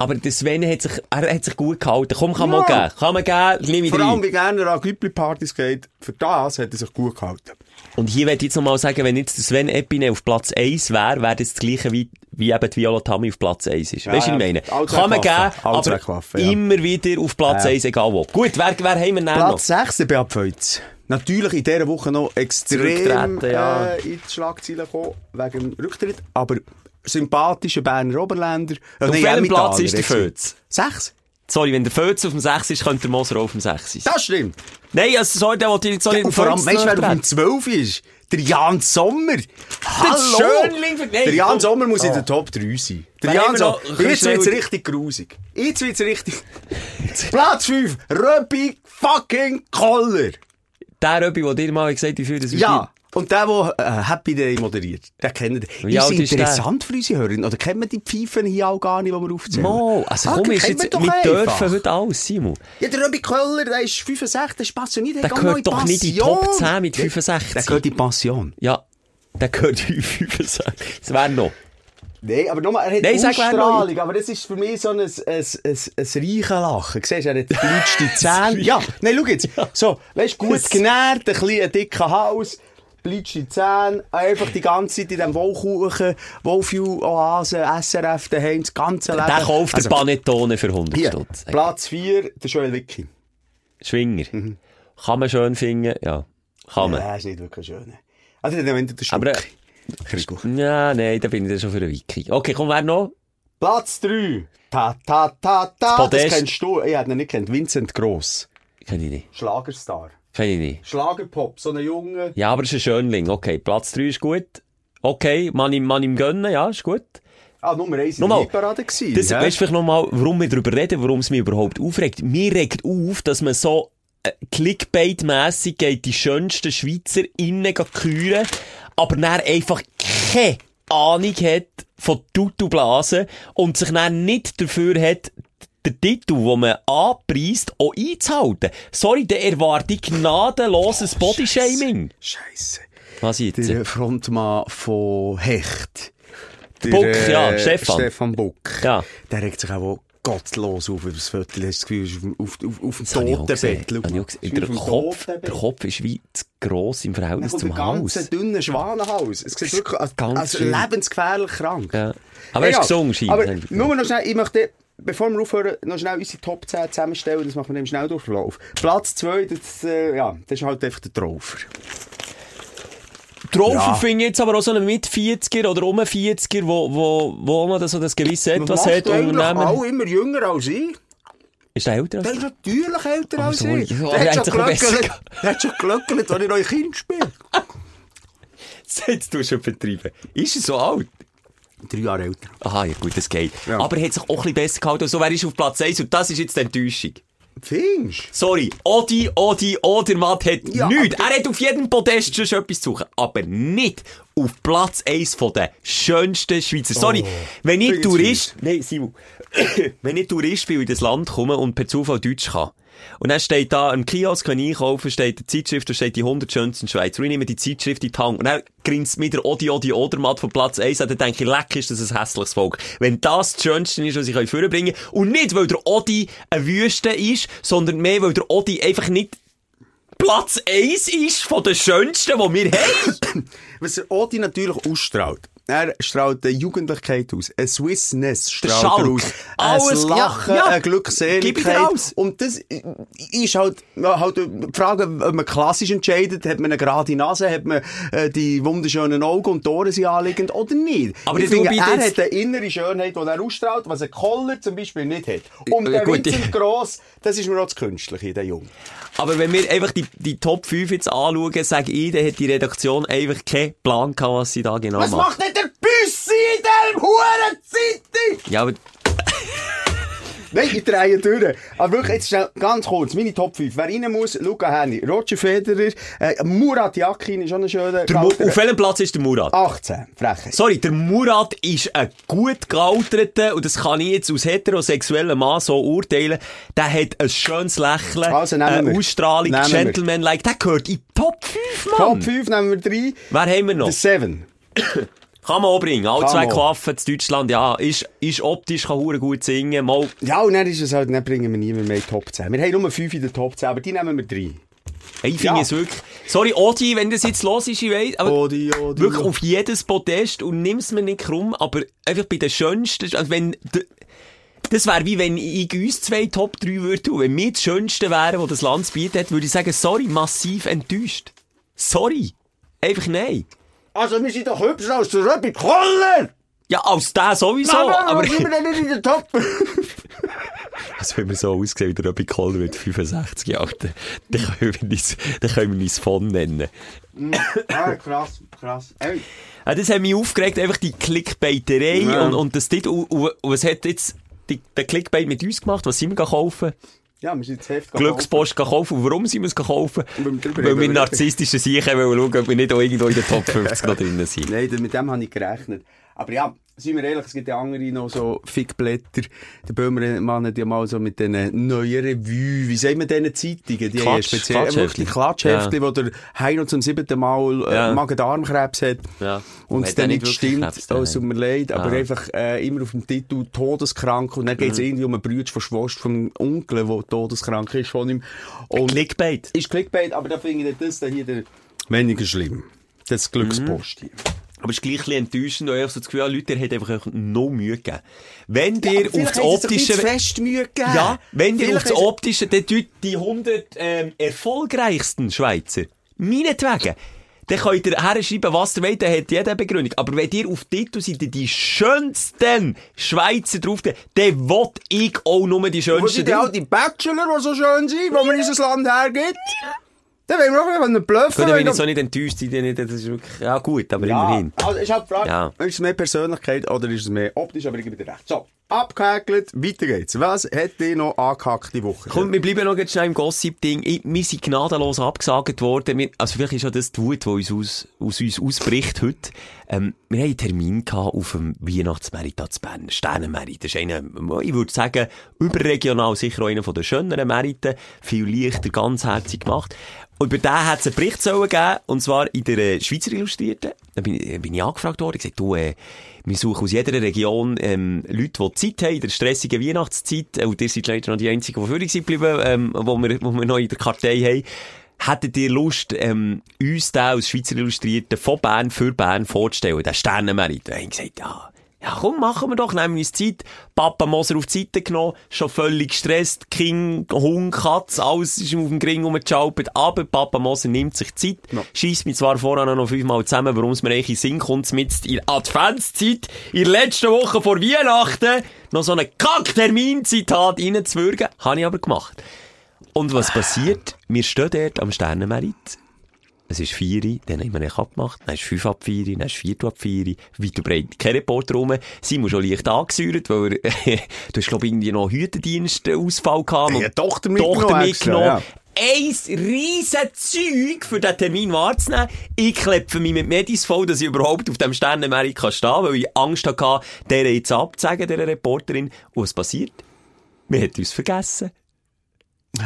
Aber der Sven hat sich, er hat sich gut gehalten. Komm, kann man Ja. geben. Kann man geben, nehme ich Vor allem, wie gerne er an Güppli-Partys geht, für das hat er sich gut gehalten. Und hier werde ich jetzt nochmal sagen, wenn jetzt Sven Epine auf Platz 1 wäre, wäre das das gleiche wie, wie eben die Viola Tammy auf Platz 1 ist. Ja, weißt du, was ich ja. meine? Allzweck Kann man geben, aber Waffe, ja. immer wieder auf Platz Ja. 1, egal wo. Gut, wer, wer haben wir noch? Platz 6, der Beat. Natürlich in dieser Woche noch extrem ja. äh, in die Schlagzeilen gekommen, wegen dem Rücktritt. Aber sympathischer Berner Oberländer. Äh, Auf welchem Platz ist der. Fötz? Sechs? Sorry, wenn der Fötz auf dem 6 ist, könnte der Moser auch auf dem 6 sein. Das stimmt. Nein, also, sorry, der wollte ich jetzt so nicht Und vor allem, weißt du, wer auf dem nachtreten. 12 ist? Der Jan Sommer. Hallo! Schönling für- Nein, der Jan komm. Sommer muss in Oh. der Top 3 sein. Der Jan Sommer. Jetzt wird's richtig grusig. Jetzt wird's richtig... Platz 5. Röbi fucking Koller. Der Röbi, der dir mal gesagt hat, ich fühle das Ja. Und der, der äh, Happy Day moderiert, der kennt alt es ist der? interessant für unsere Hörer? Oder kennen wir die Pfeifen hier auch gar nicht, die wir aufzählen? Mo, also Ah, komm, ist wir jetzt, doch wir einfach. dürfen heute alles, Simon. Ja, der Röbi Köller, der ist 65, der ist passioniert. Der gehört doch nicht in die Top 10 mit Der 65. gehört in die Pension. Ja, der gehört in 65. Das wäre noch. Nein, aber nochmal, er hat Nein. Ausstrahlung, aber das ist für mich so ein, ein, ein, ein, reiches Lachen. Siehst du, er hat bleitschte Zähne. ja, nein, schau jetzt. So, weißt du, gut genährt, ein bisschen ein dicker Hals, bleitschte Zähne, einfach die ganze Zeit in diesem Wohlkuchen, Wohlfühl-Oase, SRF daheim, das ganze Leben. Der kauft Also, den Panettone für 100 Hier, Stutz. Platz 4, der Joel Wicki. Schwinger. Kann man schön finden, ja. Kann man. Ja, ist nicht wirklich schön. Also, dann wenn du den Aber. Kriegst du. ja, nein, da bin ich dann schon für einen Wiki. Okay, komm, wer noch? Platz 3. Ta, ta, ta, ta. Das, Podest. kennst du. Ich hätte ihn nicht kennt. Vincent Gross. Kenn ich nicht. Schlagerstar. Ich nicht. Schlagerpop. So ein Junge. Ja, aber es ist ein Schönling. Okay, Platz 3 ist gut. Okay, man ihm, man ihm gönnen, ja, ist gut. Ah, Nummer 1 in Nochmal. der Hitparade gewesen. Das, hä? weißt du vielleicht nochmal, warum wir darüber reden, warum es mich überhaupt aufregt? Mir regt auf, dass man so äh, Clickbait-mässig geht die schönsten Schweizer innen küren, aber dann einfach keine Ahnung hat von Tutublasen und sich dann nicht dafür hat, den Titel, den man anpreist, auch einzuhalten. Sorry, der erwarte ich gnadenloses Bodyshaming. Scheisse. Was jetzt? Der Frontmann von Hecht. Der, Buck, ja, Stefan. Stefan Buck. Ja. Der regt sich auch gottlos auf über das Viertel. Hast das Gefühl, ist auf, auf, auf dem. Totenbett. Der, Kopf, der Kopf ist wie zu gross im Verhältnis zum Haus. ganze dünne Schwanenhaus. Es sieht wirklich als, als lebensgefährlich krank. Ja. Aber er ist gesungen, scheint. Aber nur noch schnell, ich möchte, bevor wir aufhören, noch schnell unsere Top 10 zusammenstellen. Das machen wir im Schnelldurchlauf. Platz 2, das, äh, ja, das ist halt einfach der Traufer. Traufer Ja. finde ich jetzt aber auch so einen Mit-40er oder um 40er, wo, wo, wo noch so das gewisse Etwas hat. Unternehmen. auch immer jünger als ich. Ist der älter Der als ist natürlich älter Oh, als ich. Der er hat schon glöckelt, der hat schon glöckelt, als ich noch Kind spiele. Jetzt tust du schon vertreiben. Ist er so alt? Drei Jahre älter. Aha, ja gut, das geht. Ja. Aber er hat sich auch ein bisschen besser gehalten. So wäre ich auf Platz 1 und das ist jetzt die Enttäuschung. Findest Sorry, Odi, Odi, Odermatt hat Ja, nichts. Er hat auf jedem Podest schon etwas zu suchen, aber nicht auf Platz 1 von den schönsten Schweizer. Sorry, wenn ich Tourist, nein, Simon, wenn ich Tourist bin und in das Land komme und per Zufall Deutsch kann, und dann steht da, im Kiosk kann ich einkaufen, steht eine Zeitschrift, da steht die 100 schönsten Schweizer. Ich nehme die Zeitschrift in die Hand. Und dann grinst mir der Odi, Odi, Odermatt von Platz 1 an, dann denke ich, leck ist das ein hässliches Volk. Wenn das das Schönste ist, was ich vorbringen kann, und nicht, weil der Odi eine Wüste ist, sondern mehr, weil der Odi einfach nicht Platz 1 ist von den schönsten, die wir haben. Was der Odi natürlich ausstrahlt. Er strahlt eine Jugendlichkeit aus. Eine Swissness strahlt er aus. Alles, ein Lachen, ja, ja. eine Gib Glückseligkeit. Und das ist halt, halt die Frage, ob man klassisch entscheidet, hat man eine gerade Nase, hat man äh, die wunderschönen Augen und die Ohren sind anliegend oder nicht. Aber ich finde, er hat eine innere Schönheit, die er ausstrahlt, was ein Koller zum Beispiel nicht hat. Und der gut, Vincent Gross, das ist mir auch das Künstliche, der Junge. Aber wenn wir einfach die, die Top 5 jetzt anschauen, sage ich, dann hat die Redaktion einfach keinen Plan gehabt, was sie da genau Was macht. macht der Büssi in diesem huren? Ja, aber Nein, ich drehe durch. Aber wirklich, jetzt schnell, ganz kurz, meine Top 5. Wer rein muss, Luca Henny, Roger Federer, äh, Murat Yakin ist auch ein schöner. der auf welchem Platz ist der Murat? 18, Frechheit. Sorry, der Murat ist ein gut gealterter, und das kann ich jetzt aus heterosexuellem Mann so urteilen, der hat ein schönes Lächeln, Also, nehmen eine. Ausstrahlung. Gentleman-like, der gehört in Top 5, Mann. Top 5 nehmen wir drei. Wer haben wir noch? Der Seven. Kann man auch bringen. Alle zwei. Klaffen zu Deutschland, ja, ist, ist optisch, kann hure gut singen, mal, Ja, und dann ist es halt, dann bringen wir niemand mehr in die Top 10. Wir haben nur fünf in der Top 10, aber die nehmen wir drei. ich finde Ja. es wirklich, sorry, Odi, wenn das jetzt los ist, ich weiss, aber Odi, Odi. wirklich auf jedes Podest und nimm's mir nicht krumm, aber einfach bei den schönsten, also wenn, das wäre wie wenn ich uns zwei Top 3 würde tun. Wenn wir das Schönste wären, was das Land zu bieten hat, würde ich sagen, sorry, massiv enttäuscht. Sorry. Einfach nein. Also, wir sind doch hübscher als der Röbi Koller! Ja, als der sowieso, aber aber... sind wir nicht in der Top? Also wenn wir so aussehen wie der Robby Koller mit 65 Jahren, dann, dann können wir uns, dann können wir uns von nennen. ah, krass, krass. Ey. Ja, das hat mich aufgeregt, einfach die Clickbaiterei Ja. und, und das dort, und, und, und was hat jetzt die, der Clickbait mit uns gemacht? Was sind wir kaufen? Ja, wir sind jetzt Heft Glückspost kaufen. Und warum sind wir es kaufen? Weil wir narzisstische Sicher wollen schauen, ob wir nicht auch irgendwo in den Top 50 noch drinnen sind. Nein, mit dem habe ich gerechnet. Aber ja, seien wir ehrlich, es gibt ja andere noch so Fickblätter. Der Böhmermann hat ja mal so mit diesen neuen Revue, wie sagen wir diesen Zeitungen? Die haben Klatsch- speziell, Klatschheftli. Klatschheftli, wo der Heino zum siebten Mal äh, Ja. Magen-Darm-Krebs hat. Ja. Und Hat es dann nicht stimmt, Krebs, oh, es tut mir leid, aber Ah. einfach äh, immer auf dem Titel todeskrank und dann geht es Mhm. irgendwie um einen Bruder von Schwester vom Onkel, der todeskrank ist von ihm. Und Clickbait. ist Clickbait, aber da finde ich das da hier der weniger schlimm. Das Glückspost hier. Aber es ist gleich ein bisschen enttäuschend, weil ich so das Gefühl habe, Leute, ihr habt einfach no Mühe gegeben. Wenn dir auf das optische... fest Mühe gegeben. Ja, wenn dir auf das optische, dann tut die 100 ähm, erfolgreichsten Schweizer, meinetwegen, dann könnt ihr herschreiben, was ihr wollt, dann hat jeder Begründung. Aber wenn ihr auf Titelseite die schönsten Schweizer drauf dann will ich auch nur die Wo schönsten sind die die Bachelor, die so schön sind, wo man unser Land hergibt? Dann wollen wir auch einen bluffen. Gut, wenn bin ich so nicht enttäuscht, nicht- das ist wirklich, ja gut, aber ja, immerhin. also ist halt die Frage, Ja. ist es mehr Persönlichkeit oder ist es mehr optisch, aber ich gebe dir recht. So, abgehäkelt, weiter geht's. Was hat dich noch angehackt die Woche? Komm, wir bleiben noch ganz schnell im Gossip-Ding. Ich- Wir sind gnadenlos abgesagt worden. Wir, also vielleicht ist ja das die Wut, die uns aus, aus uns ausbricht heute. Ähm, wir haben einen Termin gehabt auf dem Weihnachtsmerit zu Bern. Sternenmerit. Das ist einer, ich würde sagen, überregional sicher einer den schöneren Meriten. Viel leichter, ganzherzig gemacht. Und über den hat es einen Bericht sollen geben, und zwar in der äh, Schweizer Illustrierten. Da bin, ich- bin ich angefragt worden, ich gesagt, du, äh, wir suchen aus jeder Region ähm, Leute, die Zeit haben, in der stressigen Weihnachtszeit. Äh, Und ihr seid leider noch die Einzigen, die für sind geblieben, ähm, wo, wir, wo wir noch in der Kartei haben. Hättet ihr Lust, ähm, uns da als Schweizer Illustrierten von Bern für Bern vorzustellen, den Sternenmerit? Da haben gesagt, ja, ja, komm, machen wir doch, nehmen wir uns Zeit. Papa Moser auf die Seite genommen, schon völlig gestresst, Kind, Hund, Katz, alles ist auf dem Gring rumgeschalpert. Aber Papa Moser nimmt sich Zeit, Ja. schießt mich zwar vorher noch fünfmal zusammen, warum es mir eigentlich in Sinn kommt, mit in der Adventszeit, in der letzten Woche vor Weihnachten, noch so einen Kack-Termin-Zitat reinzuwürgen. Habe ich aber gemacht. Und was passiert? Wir stehen dort am Sternenmerit. Es ist vier, dann haben wir nicht abgemacht, dann ist fünf ab vier, dann ist vier ab vier, weit und breit kein Reporter rum. Simon schon leicht angesäuert, weil er, du hast, glaub ich, irgendwie noch Hütendienst-Ausfall gehabt. Ja, und Tochter mitgenommen Tochter mitgenommen. ja. Ein riesen Zeug für diesen Termin wahrzunehmen. Ich klepfe mich mit Medis voll, dass ich überhaupt auf dem Sternenmerit kann stehen, weil ich Angst hatte, der jetzt abzusagen, dieser Reporterin. Und was passiert? Wir haben uns vergessen.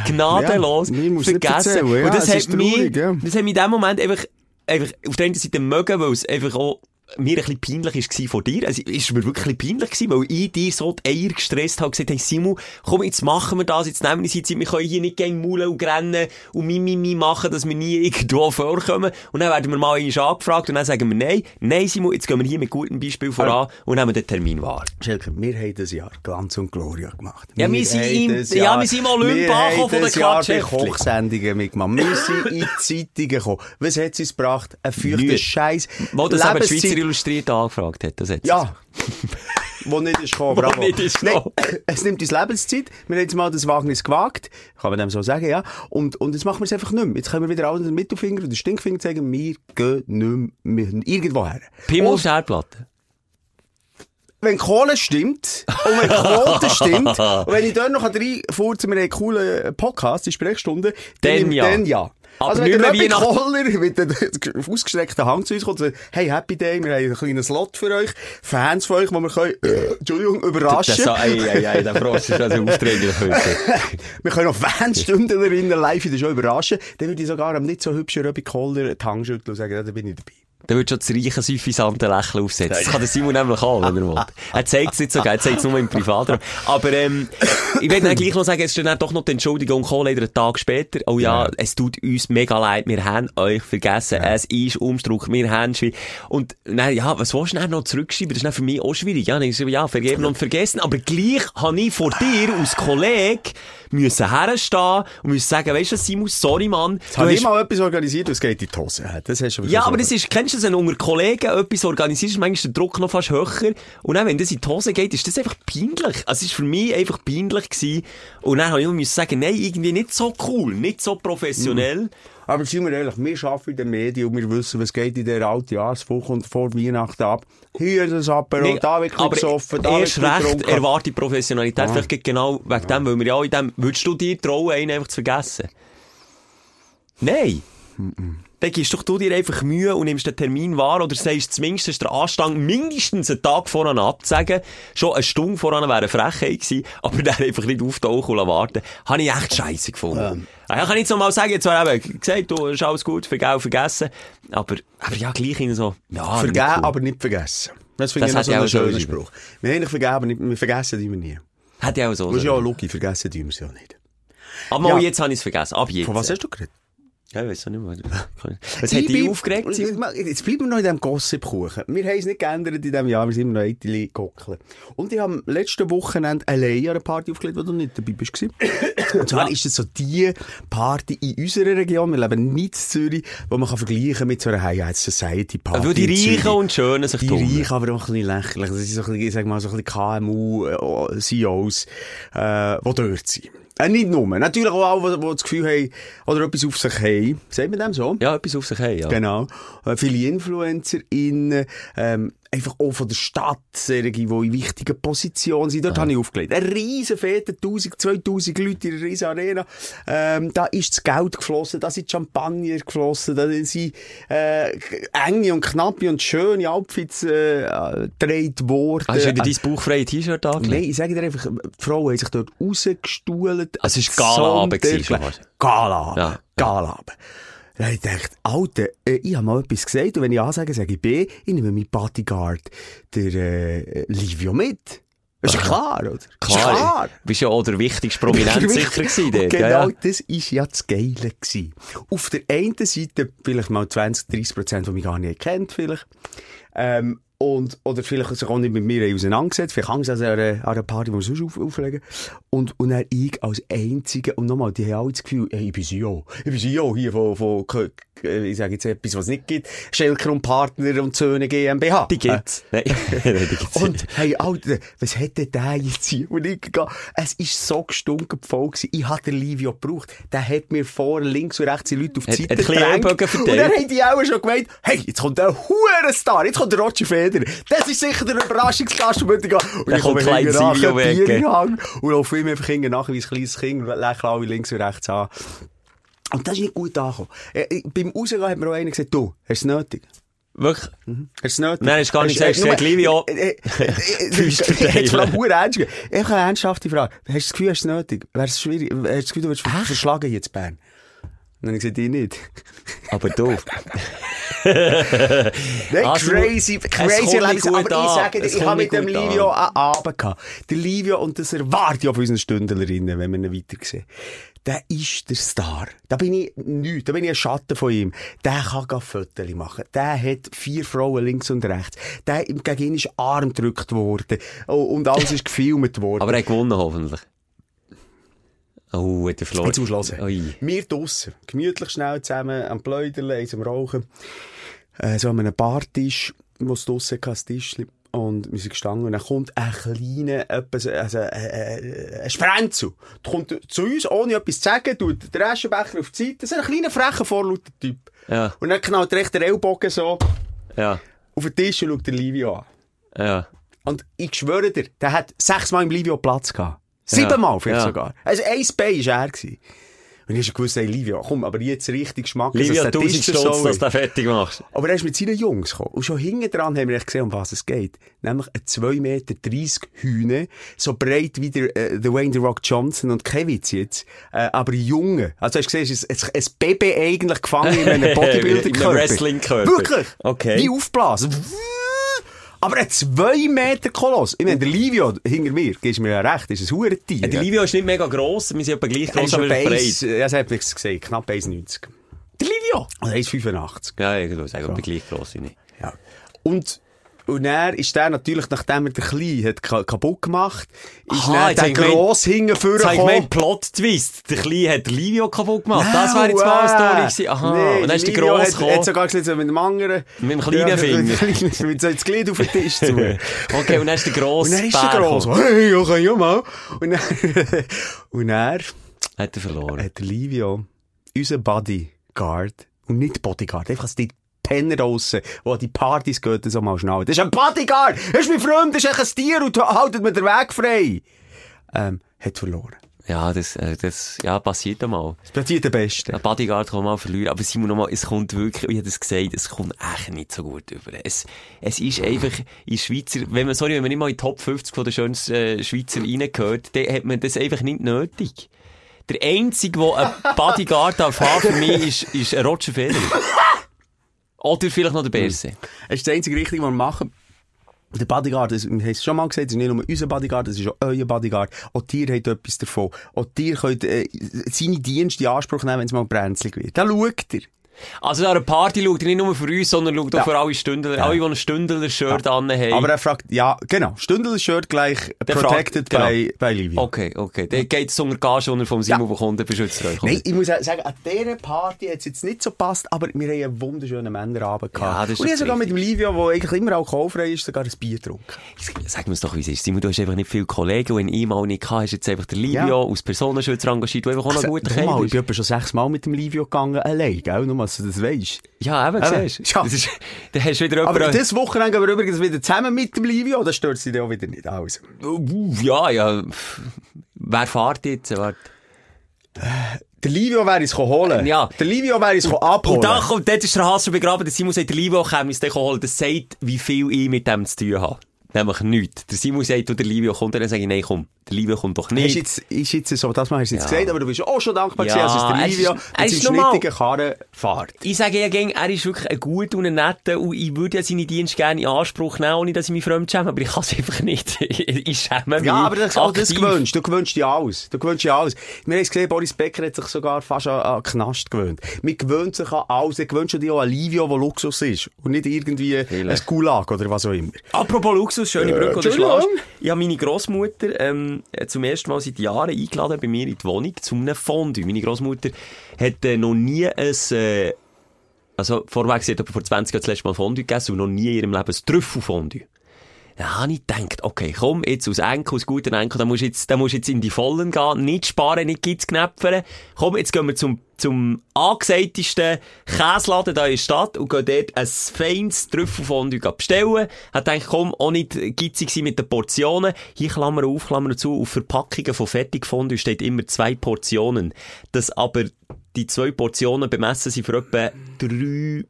Gnadenlos Ja, vergessen. ja, und das hat mich, das hat mich in dem Moment einfach, einfach auf der einen Seite mögen, weil es einfach auch mir ein bisschen peinlich war von dir. Also, es war mir wirklich peinlich gewesen, weil ich dir so die Eier gestresst habe, gesagt, hey, Simon, komm, jetzt machen wir das, jetzt nehmen wir die Zeit, wir können hier nicht gegen Maulen und rennen und Mimimi machen, dass wir nie irgendwo vorkommen. Und dann werden wir mal einmal angefragt und dann sagen wir, nein, nein, Simon, jetzt gehen wir hier mit gutem Beispiel voran und nehmen den Termin wahr. Schelke, wir haben das Jahr Glanz und Gloria gemacht. Ja, wir sind haben im- das ja, Jahr- wir sind im Olympa wir gekommen von haben den Jahr bei Klatschheftli. Kochsendungen mitgemacht. Wir sind in die Zeitungen gekommen. Was hat es uns gebracht? Ein feuchter. Scheiß. Wo das Lebenszeit- Schweizer Illustrierte angefragt hat, das Ja. Wo nicht ist gekommen, Wo bravo. nicht ist Nein, es nimmt uns Lebenszeit. Wir haben jetzt mal das Wagnis gewagt. Kann man dem so sagen, ja. Und, und jetzt machen wir es einfach nicht mehr. Jetzt können wir wieder alle den Mittelfinger und den Stinkfinger zeigen. Wir gehen nicht mehr irgendwo her. Pimmel Herdplatte. wenn Kohle stimmt und wenn Quote stimmt und wenn ich dort noch drei furzen, wir haben einen coolen Podcast, die Sprechstunde, Dann ja. Dann ja. Aber also wenn nicht der Röbi Weihnachten- Kohler mit dem ausgestreckten Hang zu uns kommt und sagt, hey, Happy Day, wir haben einen kleinen Slot für euch, Fans von euch, die wir können, äh, Entschuldigung, überraschen. Das, ei, ei, ei, der Frost ist also aufdringlich heute. wir können auch Fanstündlerinnen live in der Show überraschen. Dann würde ich sogar am nicht so hübschen Röbi Kohler die Hand schütteln und sagen, ja, da bin ich dabei. Dann würde schon das reiche, suffisante Lächeln aufsetzen. Das kann der Simon nämlich auch, wenn er will. Er zeigt es nicht so geil, er zeigt es nur im Privatraum. Aber, ähm, ich will dann gleich noch sagen, es ist dann doch noch die Entschuldigung gekommen, leider einen Tag später. Oh ja, Ja. es tut uns mega leid, wir haben euch vergessen, es ist Umstruck, wir haben schwierig. Und, dann, ja, was willst du dann noch zurückschreiben? Das ist dann für mich auch schwierig. Ja, dann ich so, ja, vergeben und vergessen. Aber gleich habe ich vor dir, als Kollege, müssen herstehen und müssen sagen, weißt du, Simon, sorry, Mann. Jetzt du habe ich mal etwas organisiert, was geht in die Hose. Das hast du ja, aber das ist, kennst du wenn unter Kollegen etwas organisierst, ist manchmal der Druck noch fast höher. Und dann, wenn das in die Hose geht, ist das einfach peinlich. Also, es war für mich einfach peinlich gewesen. Und dann habe ich immer sagen, nein, irgendwie nicht so cool, nicht so professionell. Aber seien wir ehrlich, wir arbeiten in den Medien und wir wissen, was geht in der alten Jahreswoche und vor Weihnachten ab. Hier ist das Apero, Nee, da wird gesoffen, da wird erst recht erwarte Professionalität. Vielleicht geht genau wegen dem, weil wir ja auch in dem, würdest du dir trauen, einen einfach zu vergessen? Nein. Dann doch du dir einfach Mühe und nimmst den Termin wahr oder sagst zumindest, ist der Anstand mindestens einen Tag voran abzusagen. Schon eine Stunde voran wäre eine Frechheit gewesen, aber dann einfach nicht auftauchen und warten. Habe ich echt scheiße gefunden. Ja. Ich kann nicht so mal sagen, jetzt eben gesagt, du ist alles gut, vergau, vergessen. Aber, aber ja, gleich in so, ja, Vergeben, nicht cool. aber nicht vergessen. Das finde ich hat so ja einen schönen. Spruch. Wir haben vergeben, aber nicht, wir vergessen die wir nie. Hätte ich auch so ist ja auch Logi, vergessen die wir es ja nicht. Aber Ja. jetzt habe ich es vergessen. Ab jetzt. Von was hast du geredet? Ja, ich weiss auch nicht mehr. Was hat dich aufgeregt? Jetzt bleiben wir noch in diesem Gossip-Kuchen. Wir haben es nicht geändert in diesem Jahr, wir sind immer noch ein Eiteli gockeln. Und ich habe letzte Wochenende allein an einer Party aufgelegt, wo du nicht dabei bist. Und zwar ist es so die Party in unserer Region, wir leben nicht in Zürich, wo man kann vergleichen mit so einer High Society Party. Weil die. Reichen und Schönen sich Die tummeln. Reichen, aber auch ein bisschen lächerlich. Das ist so ein bisschen, ich sag mal, so ein bisschen KMU-CEOs, äh, die dort sind. Äh, nicht nur. Natürlich auch alle, die, das Gefühl haben, oder etwas auf sich haben. Sagt man dem so? Ja, etwas auf sich haben, ja. Genau. Äh, viele InfluencerInnen, ähm, einfach auch von der Stadt, solche, die in wichtigen Positionen sind. Dort habe ich aufgelegt. Ein riesen Fete, 1000, 2000 Leute in einer riesen Arena. Ähm, da ist das Geld geflossen, da sind Champagner geflossen, da sind äh, enge und knappe und schöne Outfits äh, äh, gedreht worden. Hast du wieder Äh, dein bauchfreie T-Shirt angelegt? Nein, ich sage dir einfach, die Frauen haben sich dort rausgestuhlt. Es war Galaabend schon fast. Galaabend. Ja, ja. Galaabend. Da habe ich gedacht, Alter, äh, ich habe mal etwas gesagt und wenn ich A sage, sage ich B, ich nehme meinen Bodyguard, der äh, Livio mit. Das ist ja klar, oder? Das ist klar. Du bist ja auch der wichtigste Prominent sicher gewesen dort. Genau, Ja, ja. das ist ja das Geile gewesen. Auf der einen Seite vielleicht mal 20, 30 Prozent, die mich gar nicht kennt, vielleicht. Ähm, und, oder vielleicht sich auch nicht mit mir auseinandergesetzt. Vielleicht Angst an einer, an einer Party, die wir sonst auf, auflegen. Und, und dann ich als Einziger. Und nochmal, die haben alle das Gefühl, hey, ich bin CEO. Ich bin CEO hier von, von, ich sage jetzt etwas, was es nicht gibt. Schelker und Partner und Söhne GmbH. Die gibt's. Nein, Nein, die gibt's Und, hey, Alter, was hätte der jetzt hier? Und ich gehe, es ist so gestunken voll gewesen. Ich hatte Livio gebraucht. Der hat mir vor links und rechts die Leute auf die Seite gedrängt. Und dann haben die auch schon gemeint, hey, jetzt kommt der Hurenstar, jetzt kommt der Roger Federer. Das ist sicher der Überraschungsgast. Und ich komme hinten nach, Silvio ein weg. Bier in die Hand und laufe ihm einfach hinten nach wie ein kleines Kind lächle alle links und rechts an. Und das ist nicht gut angekommen. Äh, ich- beim Rausgehen hat mir auch einer gesagt, du, hast du es nötig? Wirklich? Hast du es nötig? Nein, hast du gar nicht Hast- gesagt. äh, Hast gesagt, nur- Livio, äh, äh, äh, äh. Jetzt mal pur ernst. Ich habe eine ernsthafte Frage. Hast du das Gefühl, hast du es nötig? Wäre es schwierig? Hast du das Gefühl, du wirst verschlagen hier in Bern? Dann habe ich gesagt, ich nicht. Aber du. Nein, Also, crazy, crazy Erlebnis. Aber ich sage dir, ich habe mit dem. Livio einen Abend gehabt. Der Livio, und das erwarte ich auch von unseren Stündlerinnen, wenn wir ihn weiter sehen. Der ist der Star. Da bin ich nichts. Da bin ich ein Schatten von ihm. Der kann gar Fotos machen. Der hat vier Frauen links und rechts. Der, gegen ihn ist Arm gedrückt worden. Oh, Und alles ist gefilmt worden. Aber er hat gewonnen, hoffentlich. Oh, hat er verloren. Jetzt musst du hören. Wir draussen, gemütlich schnell zusammen am Pläuderle, am Rauchen. Äh, so an einem Bartisch, wo es draussen hatte, ein Tischchen. Und wir sind gestanden und dann kommt ein kleiner, etwas, also, äh, äh, ein Sprenzel. Der kommt zu uns, ohne etwas zu sagen, tut den Aschenbecher auf die Seite. Das ist ein kleiner, frecher, vorlauter Typ. Ja, Und dann knallt der rechte Ellbogen so ja, auf den Tisch und schaut den Livio an. ja. Und ich schwöre dir, der hat sechsmal im Livio Platz gehabt. Siebenmal vielleicht Ja. sogar. Also ein Bein war er. Gewesen. Und ich gewusst, hey, Livio, komm, aber jetzt richtig Geschmack. Livia, dass der 1000 Tisch Stutz, so dass du den fertig machst. Aber er ist mit seinen Jungs gekommen. Und schon hinten dran haben wir gesehen, um was es geht. Nämlich ein 2,30 Meter Hühne, so breit wie der, äh, der Wayne The Rock Johnson und Kevitz jetzt, äh, aber junge. Also hast du gesehen, es ist ein, Baby eigentlich gefangen in einem In Bodybuilder-Körper. Wrestling-Körper. Wirklich? Okay. Wie aufblasen. Aber ein 2 Meter Koloss. Ich meine, der Livio hinter mir, gibst mir ja recht, ist ein Hurentier. Der Livio ist nicht mega gross, wir sind etwa gleich gross, aber er breit. ja, das hat ich gesehen, knapp 1,90. Der Livio? Und er ist 85. Ja, ich würde sagen, etwa gleich gross. Ja. Und, und er ist der natürlich, nachdem er den Kleinen hat ka- kaputt gemacht, ist Aha, dann der Gross Jetzt habe ich gemeint, vorgekommen. Plot-Twist. Der Kleine hat Livio kaputt gemacht. das wäre jetzt mal eine Story gewesen. Aha. Nee, und dann ist der Gross hat, gekommen. hat sogar gesagt, mit dem anderen. Mit dem kleinen ja, Finger. Mit, dem kleinen- mit so das Glied auf den Tisch zu. und Okay, und dann ist der Gross dann ist der Gross. gekommen. Hey, ja, kann auch mal. Und dann, und er Hat er verloren. hat Livio, unser Bodyguard, und nicht Bodyguard, einfach die Penner draussen, die an die Partys gehen, so mal schnell. Das ist ein Bodyguard! Das ist mein Freund, das ist ein Tier und haltet mir den Weg frei! Ähm, hat verloren. Ja, das, äh, das, ja, passiert einmal. Das passiert der Beste. Ein Bodyguard kann mal verlieren, aber Simon nochmal, es kommt wirklich, wie hat es gesagt, es kommt echt nicht so gut über. Es, es ist einfach in Schweizer, wenn man, sorry, wenn man nicht mal in die Top 50 von der schönsten äh, Schweizer reingehört, dann hat man das einfach nicht nötig. Der einzige, der ein Bodyguard darf haben für mich, ist, ist Roger Federer. Oder vielleicht noch der Berse. Das ist das einzige Richtige, was wir machen. Der Bodyguard, das, wir haben es schon mal gesagt, das ist nicht nur unser Bodyguard, das ist auch euer Bodyguard. Auch ihr habt etwas davon. Auch ihr könnt äh, seine Dienste in Anspruch nehmen, wenn es mal brenzlig wird. Da schaut ihr. Also an einer Party schaut er nicht nur für uns, sondern schaut auch Ja. für alle Stündler, alle, die ein Stündler-Shirt an haben. Aber er fragt, ja, genau, Stündel-Shirt gleich Der protected fragt- genau. bei, bei Livio. Okay, okay. Dann geht es unter Gage, die er vom Simon bekommt, dann beschützt euch. Nein, ich muss auch sagen, an dieser Party hat es jetzt nicht so gepasst, aber wir haben einen wunderschönen Männerabend gehabt. Ja, Und ich sogar mit dem Livio, der eigentlich immer alkoholfrei ist, sogar ein Bier getrunken. Sag mir es doch, wie es ist. Simon, du hast einfach nicht viele Kollegen, und wenn ich mal nicht hatte, hast jetzt einfach der Livio Ja. aus Personenschützer engagiert, der einfach auch noch gut Guck mal, ich kennt. bin schon sechsmal mit dem Livio gegangen, allein, gell? Nur, dass du das weisst. Ja, eben, Eben, siehst ja. ist, dann hast du wieder Aber jemanden... das Wochenende gehen wir übrigens wieder zusammen mit dem Livio, das stört sie dann auch wieder nicht. Also. Ja, ja. Wer fährt jetzt? Warte. Der Livio wäre es holen. Ja. Der Livio wäre es abholen. Und da kommt, dort ist der schon begraben, der Simon sagt, der Livio uns den holen. Das sagt, wie viel ich mit dem zu tun habe. Nämlich nichts. Der Simon sagt, du, der Livio kommt, dann sage ich, nein, komm, der Livio kommt doch nicht. jetzt, ist jetzt so, das mal hast du jetzt Ja. gesagt, aber du bist auch schon dankbar Ja, gewesen, als es der er Livio mit seinem schnittigen Karren fährt. Ich sage ja gern, er ist wirklich ein guter und ein netter und ich würde ja seine Dienste gerne in Anspruch nehmen, ohne dass ich mich fremd schäme, aber ich kann es einfach nicht. ich schäme mich. Ja, aber das, auch das aktiv. gewünscht. Du gewünscht dir alles. Du gewünscht dir alles. Wir haben es gesehen, Boris Becker hat sich sogar fast an, an Knast gewöhnt. Man gewöhnt sich an alles. Er gewünscht dir auch an Livio, wo Luxus ist. Und nicht irgendwie ein Vielleicht. Gulag oder was auch immer. Apropos Luxus, schöne Äh, Brücke oder Entschuldigung. Schlage. Ich habe meine Grossmutter ähm, äh, zum ersten Mal seit Jahren eingeladen bei mir in die Wohnung zu einem Fondue. Meine Grossmutter hat äh, noch nie ein... Äh, also vorweg, sie hat vor 20 Jahren das letzte Mal Fondue gegessen und noch nie in ihrem Leben ein Trüffelfondue. Da habe ich gedacht, okay, komm, jetzt aus Enkel, aus guten Enkel, da musst du jetzt, da musst du jetzt in die Vollen gehen, nicht sparen, nicht knäpfern. Komm, jetzt gehen wir zum, zum angesagtesten Käseladen da in der Stadt und gehen dort ein feines Trüffelfondue bestellen. Hat gedacht, komm, auch nicht gitzig mit den Portionen. Hier Klammer auf, Klammer zu, auf Verpackungen von Fertigfondue steht immer zwei Portionen. Das aber die zwei Portionen bemessen sind für etwa drei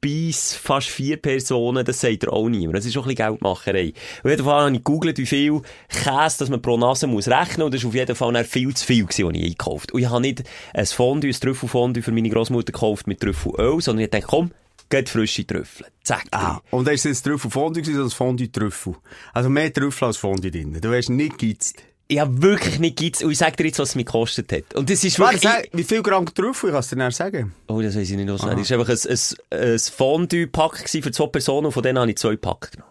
bis fast vier Personen, das sagt er auch niemand. Das ist auch ein bisschen Geldmacherei. Auf jeden Fall habe ich gegoogelt, wie viel Käse dass man pro Nase muss rechnen und das war auf jeden Fall viel zu viel, gewesen, was ich eingekauft Und ich habe nicht ein Fondue, ein Trüffelfondue für meine Großmutter gekauft mit Trüffelöl, sondern ich dachte, komm, geht frische Trüffel. Zack. Ah, und da ist jetzt Trüffel Fondue gewesen, als Fondue Trüffel. Also mehr Trüffel als Fondue drin. Du hast nicht geizt. Ich habe wirklich nicht gibt's und ich sag dir jetzt, was es mich gekostet hat. Und das ist Warte, wirklich... sag, wie viel Gramm Trüffel kannst du dir dann sagen? Oh, das weiß ich nicht auswendig. Das war einfach ein, ein, ein Fondue-Pack für zwei Personen und von denen habe ich zwei Pack genommen.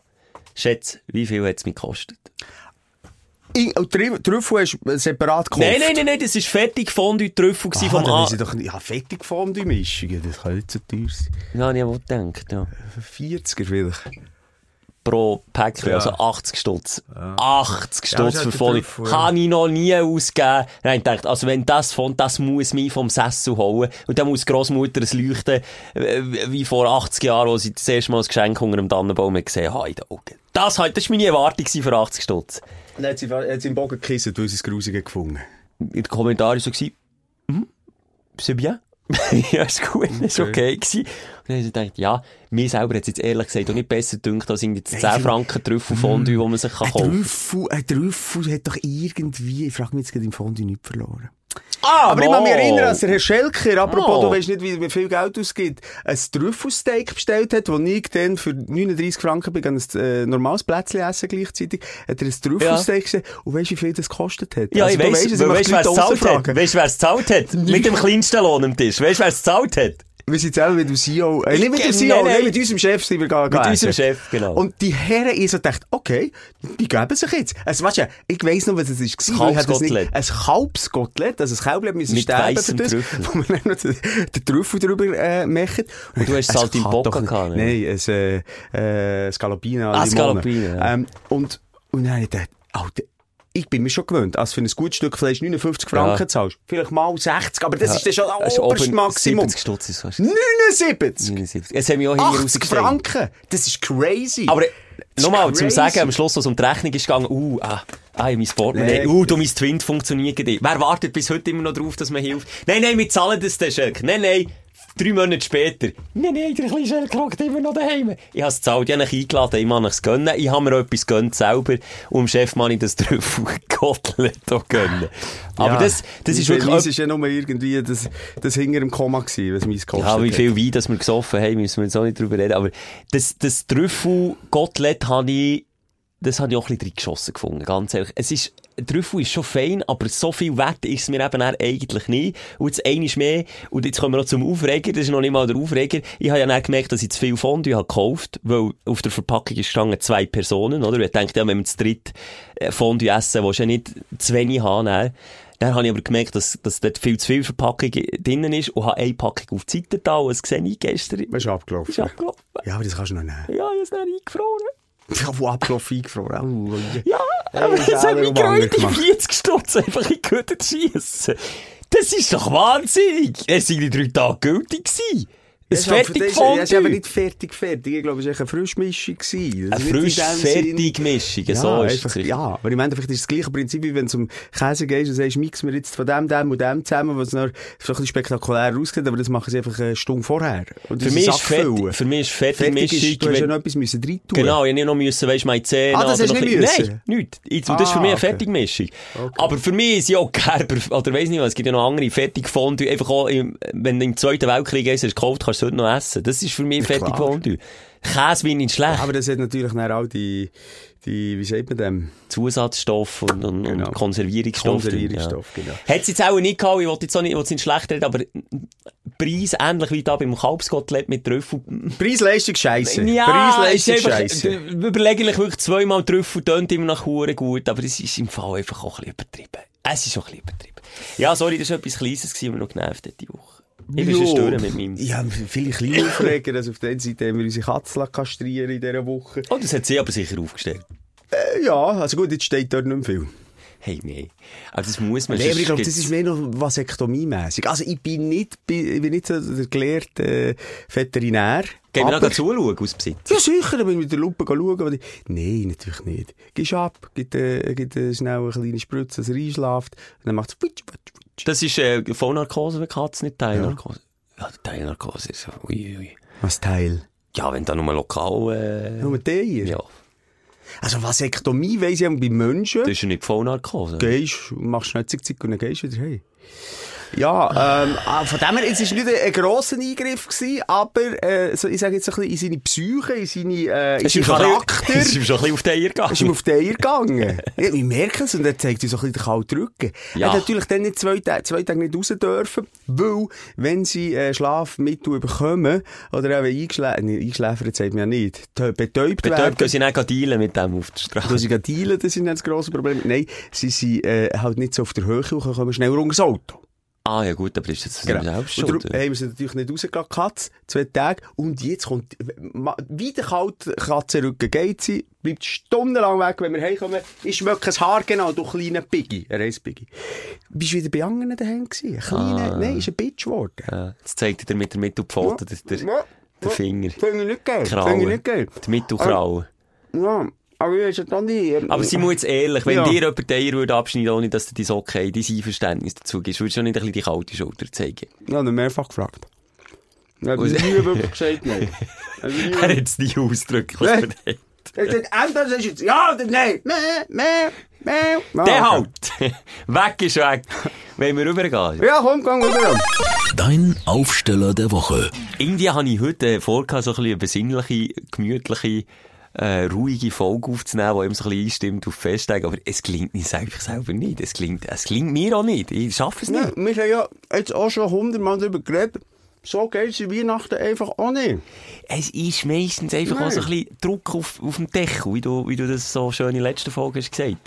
Schätze, wie viel hat es mich gekostet? Ich, Trüffel hast du separat gekauft? Nein, nein, nein, nein, das war fertig Fondue Trüffel Ah, vom A. doch, ja, fettig Fondue Mischungen, das kann nicht so teuer sein. Ja, ich habe gedacht, ja. 40er vielleicht. Pro Päckchen, Ja. also 80 Stutz. 80 Ja, Stutz das für hat der Fondue. Trüffel, ja. Kann ich noch nie ausgeben. Habe ich gedacht, also wenn das von, das muss mich vom Sessel holen. Und dann muss die Grossmutter es leuchten, wie vor 80 Jahren, als sie das erste Mal das Geschenk unter dem Tannenbaum hat gesehen hat in den Augen. Das, halt- das war meine Erwartung für 80 Stutz. Dann hat sie, hat sie im Bogen gekisset, weil sie es grusig gefunden In den Kommentaren so hm, c'est bien. ja, ist gut, ist okay gewesen. Und dann habe ich gedacht, ja, mir selber hat es jetzt ehrlich gesagt auch nicht besser gedacht, als irgendwie das 10 Franken Trüffelfondue, wo man sich kann Ein kaufen Trüffel, ein Trüffel hat doch irgendwie, ich frage mich jetzt gerade im Fondue nicht verloren. Ah, Aber ich kann mich erinnern, dass der Herr Schelker, apropos, Oh. du weißt nicht, wie, viel Geld ausgibt, ein Trüffelsteak bestellt hat, wo ich dann für 39 Franken bin, ein äh, normales Plätzchen essen gleichzeitig, hat er ein Trüffelsteak bestellt. Und weißt du, wie viel das gekostet hat? Ja, Also, ich du weiss, weißt, weißt, möchte wer es gezahlt hat? Weißt, wer es gezahlt hat? Mit dem kleinsten Lohn am Tisch. Weißt, wer es gezahlt hat? Wir sind selber mit dem CEO, äh, nicht mit dem CEO, nein. nein, mit unserem Chef sind wir gegangen. Mit unserem Chef, genau. Und die Herren, ich so gedacht, okay, die geben sich jetzt. Also, weißt du, ich weiss noch, was es ist. nicht- Kalbskotelett. Ein Kalbskotelett, also ein Kälbchen müssen sterben für das, Trüffel. wo man dann den, Trüffel drüber äh, machen. Und du hast es halt im Bock gehabt, ne? Nein, ein äh, äh, Scalopina Ah. Scalopina, ja. Ähm, und, und dann habe ich gedacht, Alter, ich bin mir schon gewöhnt, als für ein gutes Stück Fleisch 59 Franken Ja. zahlst. Vielleicht mal 60, aber das ist dann schon Das oberste Maximum. 70 Stutz ist fast. 79! 79. Jetzt haben wir auch hier 80 rausgestellt. Franken! Das ist crazy! Aber Das nochmal, zum. Sagen, am Schluss, was um die Rechnung ist gegangen, uh, ah, ah, mein Portemonnaie, Nee. uh, du, mein Twin funktioniert nicht. Wer wartet bis heute immer noch drauf, dass man hilft? Nein, nein, wir zahlen das dann, Schelk. Nein, nein, drei Monate später. Nein, nein, der kleine Schelk hockt immer noch daheim. Ich habe es gezahlt, ich habe ihn eingeladen, ich habe es gönnen. Ich habe mir auch etwas gönnt selber. Und dem Chef kann ich das Trüffelkotelett auch gönnen. Aber Ja, das, das ist wirklich... uns ist ja nur irgendwie das, das hinter dem Komma gewesen, was mein gekostet Ja, wie hat. viel Wein, das wir gesoffen haben, müssen wir jetzt auch nicht drüber reden. Aber das, das Trüffel-Gottlet habe ich, das habe ich auch ein bisschen geschossen gefunden, ganz ehrlich. Es ist, Trüffel ist schon fein, aber so viel wert ist es mir eben eigentlich nicht. Und jetzt eines mehr, und jetzt kommen wir noch zum Aufreger, das ist noch nicht mal der Aufreger. Ich habe ja dann gemerkt, dass ich zu viel Fondue habe gekauft, weil auf der Verpackung ist gestanden zwei Personen, oder? Ich dachte, ja, wenn wir zu dritt äh, Fondue essen, willst du ja nicht zu wenig haben, dann. Dann habe ich aber gemerkt, dass, dass dort viel zu viel Verpackung drinnen ist und habe eine Packung auf die Seite da und das sehe ich gestern. Was ist abgelaufen? Ist abgelaufen. Ja, aber das kannst du noch nehmen. Ja, ich habe es dann eingefroren. Ja, wo abgelaufen, eingefroren. Oh, Ja, Hey, aber das es hat mich er gefreut, die gemacht. 40 Stutz einfach in die Güter zu schiessen. Das ist doch wahnsinnig. Es waren die drei Tage gültig gewesen. Ein Das ist aber- fertig das ist- aber nicht fertig, fertig. Ich glaube, es war eine Frischmischung. Eine ist nicht in frisch dem Sinn- fertig Mischung, Ja, so ist einfach, es. ja, aber im Endeffekt ist das gleiche Prinzip, wie wenn du zum Käse gehst und sagst, mixen wir jetzt von dem, dem und dem zusammen, was noch so ein bisschen spektakulär aussieht, aber das machen sie einfach eine Stunde vorher. Und Für mich, ist fertig, für mich ist fertig Fertig du hast ja noch etwas müssen rein tun. Genau, ich nicht noch müssen, weisst, meine Zähne. Ah, das hast du nicht müssen? Nein, nichts. Ich- Und das ist für Ah, mich eine okay. Fertigmischung. Aber für mich ist ja auch Gerber, oder weiss nicht was, es gibt ja noch andere Fertigfondue. Einfach auch, im, wenn du im Zweiten Weltkrieg essen hast, gekauft, kannst du es heute noch essen. Das ist für mich klar. Fertigfondue. Käse wie nicht schlecht. Aber das hat natürlich dann auch die, die, wie sagt man dem? Zusatzstoff und, und, Genau. und Konservierungsstoff. Konservierungsstoff, genau. Hat es jetzt auch nicht gehabt, ich wollte jetzt auch nicht, ich wollte nicht schlecht reden, aber Preis ähnlich wie da beim Kalbskotelett mit Trüffel. Preis-Leistung scheiße. Ja, ist Preis-Leistung scheiße. überlege ich wirklich zweimal Trüffel, tönt immer nach Huren gut, aber es ist im Fall einfach auch ein bisschen übertrieben. Es ist auch ein bisschen übertrieben. Ja, sorry, das war etwas Kleines, was mich noch genervt hat die Woche. Ich bin schon mit meinem... Ja, viele kleine Aufreger. Also auf der einen Seite haben wir unsere Katze kastrieren in dieser Woche. Oh, das hat sie aber sicher aufgestellt. Äh, ja, also gut, jetzt steht dort nicht mehr viel. Hey, nee. Aber das muss man... Nee, aber ich glaube, das ist mehr noch vasektomiemässig. Also ich bin nicht, ich bin nicht so der gelehrte äh, Veterinär. Gehen wir noch zuschauen aus Besitz? Ja, sicher, bin ich mit der Lupe schauen. Nein, natürlich nicht. Gehst ab, gibt, äh, gibt äh, schnell eine kleine Spritze, dass er einschläft, und dann macht es. Das ist äh, Vollnarkose, wenn Katze nicht Teilnarkose. Ja, die Teilnarkose ist so, ui, ui. Was Teil? Ja, wenn da nur lokal, äh, Nur der hier? ja, Also Vasektomie weiss ich bei Menschen. das ist ja nicht Vollnarkose. gehst, machst schnell zick, zick und dann gehst du wieder hey. Ja, ähm, ah, von dem her, es war nicht ein, grosser Eingriff, gewesen, aber, äh, so, ich sage jetzt ein bisschen, in seine Psyche, in seine, äh, in seinen Charakter, ist ihm schon ein bisschen auf den Eier gegangen. ist ihm auf den Eier gegangen. ja, wir merken es und er zeigt uns so ein bisschen den kalten Rücken. Ja. Er hat natürlich dann nicht zwei, Tage- zwei Tage nicht raus dürfen, weil, wenn sie äh, Schlafmittel bekommen, oder auch eingeschläfert, nee, eingeschläfert sagt man ja nicht, betäubt werden, Betäubt gehen sie nicht dealen mit dem auf der Straße. weil sie dealen, das ist nicht das grosse Problem. Nein, sie sind äh, halt nicht so auf der Höhe und kommen schneller unter das Auto. Ah, ja gut, aber ist das Genau. selbst Und schuld? darum haben wir sie natürlich nicht rausgelassen, Katze, zwei Tage. Und jetzt kommt, ma- wie der kalte Katzenrücken geht sie, bleibt stundenlang weg, wenn wir heimkommen. Ich schmecke ein Haar genau, du kleiner Piggy. Er heisst Piggy. Bist du wieder bei anderen daheim gewesen? Ein kleiner, Ah. nein, ist ein Bitch geworden. Ja, jetzt zeigt er mit der Mittelpfote der, der, Ja, der Finger. Finde ich nicht geil. Ich nicht geil. Die Mittelkralle. Ja. Aber ich weiß doch nie. Aber sie muss jetzt ehrlich, wenn Ja. dir jemand die Eier würde abschneiden, ohne dass du dein Okay, dein Einverständnis dazu gibst, würdest du nicht ein bisschen die kalte Schulter zeigen? Ja, dann mehrfach gefragt. Ich habe nie wirklich gesagt, nein. Er hat es nie ausdrücklich. Er hat gesagt, entweder sagst du jetzt ja oder nein. Meh, meh, meh. Der halt! weg ist weg! Wenn wir rübergehen. Ja, komm, komm, rüber. Dein Aufsteller der Woche. Irgendwie habe ich heute vorgehabt, so ein bisschen eine besinnliche, gemütliche, äh, ruhige Folge aufzunehmen, die eben so ein bisschen einstimmt auf Festtage. Aber es gelingt mir einfach selber nicht. Es gelingt, es gelingt mir auch nicht. Ich schaffe es nicht. wir haben ja jetzt auch schon hundertmal darüber geredet. So geht es in Weihnachten einfach auch nicht. Es ist meistens einfach auch so ein bisschen Druck auf, auf dem Deckel, wie du, wie du das so schön in der letzten Folge hast gesagt.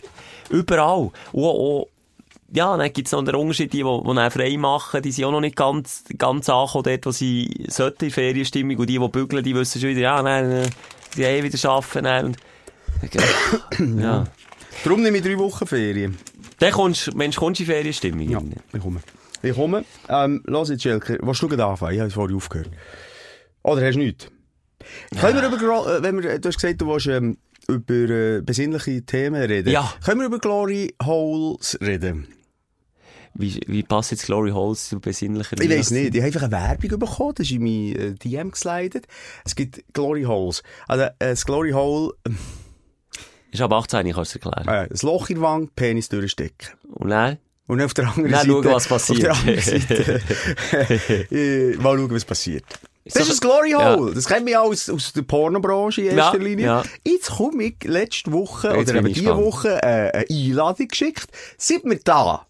Überall. Auch, auch, ja, dann gibt es noch den Unterschied, die, die, die dann frei machen, die sind auch noch nicht ganz, ganz angekommen dort, wo sie sollten, in Ferienstimmung. Und die, die bügeln, die wissen schon wieder, ja, nein, äh, die eh wieder arbeiten. Und, ja. Darum nehme ich drei Wochen Ferien. Dann kommst, Mensch, kommst du in Ferienstimmung. Ja, ich komme. Ich komme. Ähm, los jetzt, Schelker. Was du gerade anfangen? Ich habe vorhin aufgehört. Oder hast du nichts? Können wir über, wenn wir, du hast gesagt, du willst, ähm, über äh, besinnliche Themen reden. Ja. Können wir über Glory Holes reden? Wie, wie passt jetzt Glory Holes zu besinnlicher Ich weiß nicht. Ich habe einfach eine Werbung bekommen. Das ist in mein äh, DM geslidet. Es gibt Glory Holes. Also, äh, das Glory Hole, ähm, Ist ab 18, ich kann es erklären. äh, das Loch in der Wange, Penis durchstecken. Und dann? Und dann auf der anderen Dann Seite... schauen, was passiert. Auf der anderen Seite... äh, mal schauen, was passiert. Das ist ein Glory Ja. Hole. Das kennen wir ja aus, aus der Pornobranche in Ja, erster Linie. ja. Jetzt komme ich letzte Woche, Jetzt oder eben diese. Woche, äh, eine Einladung geschickt. Sind wir da,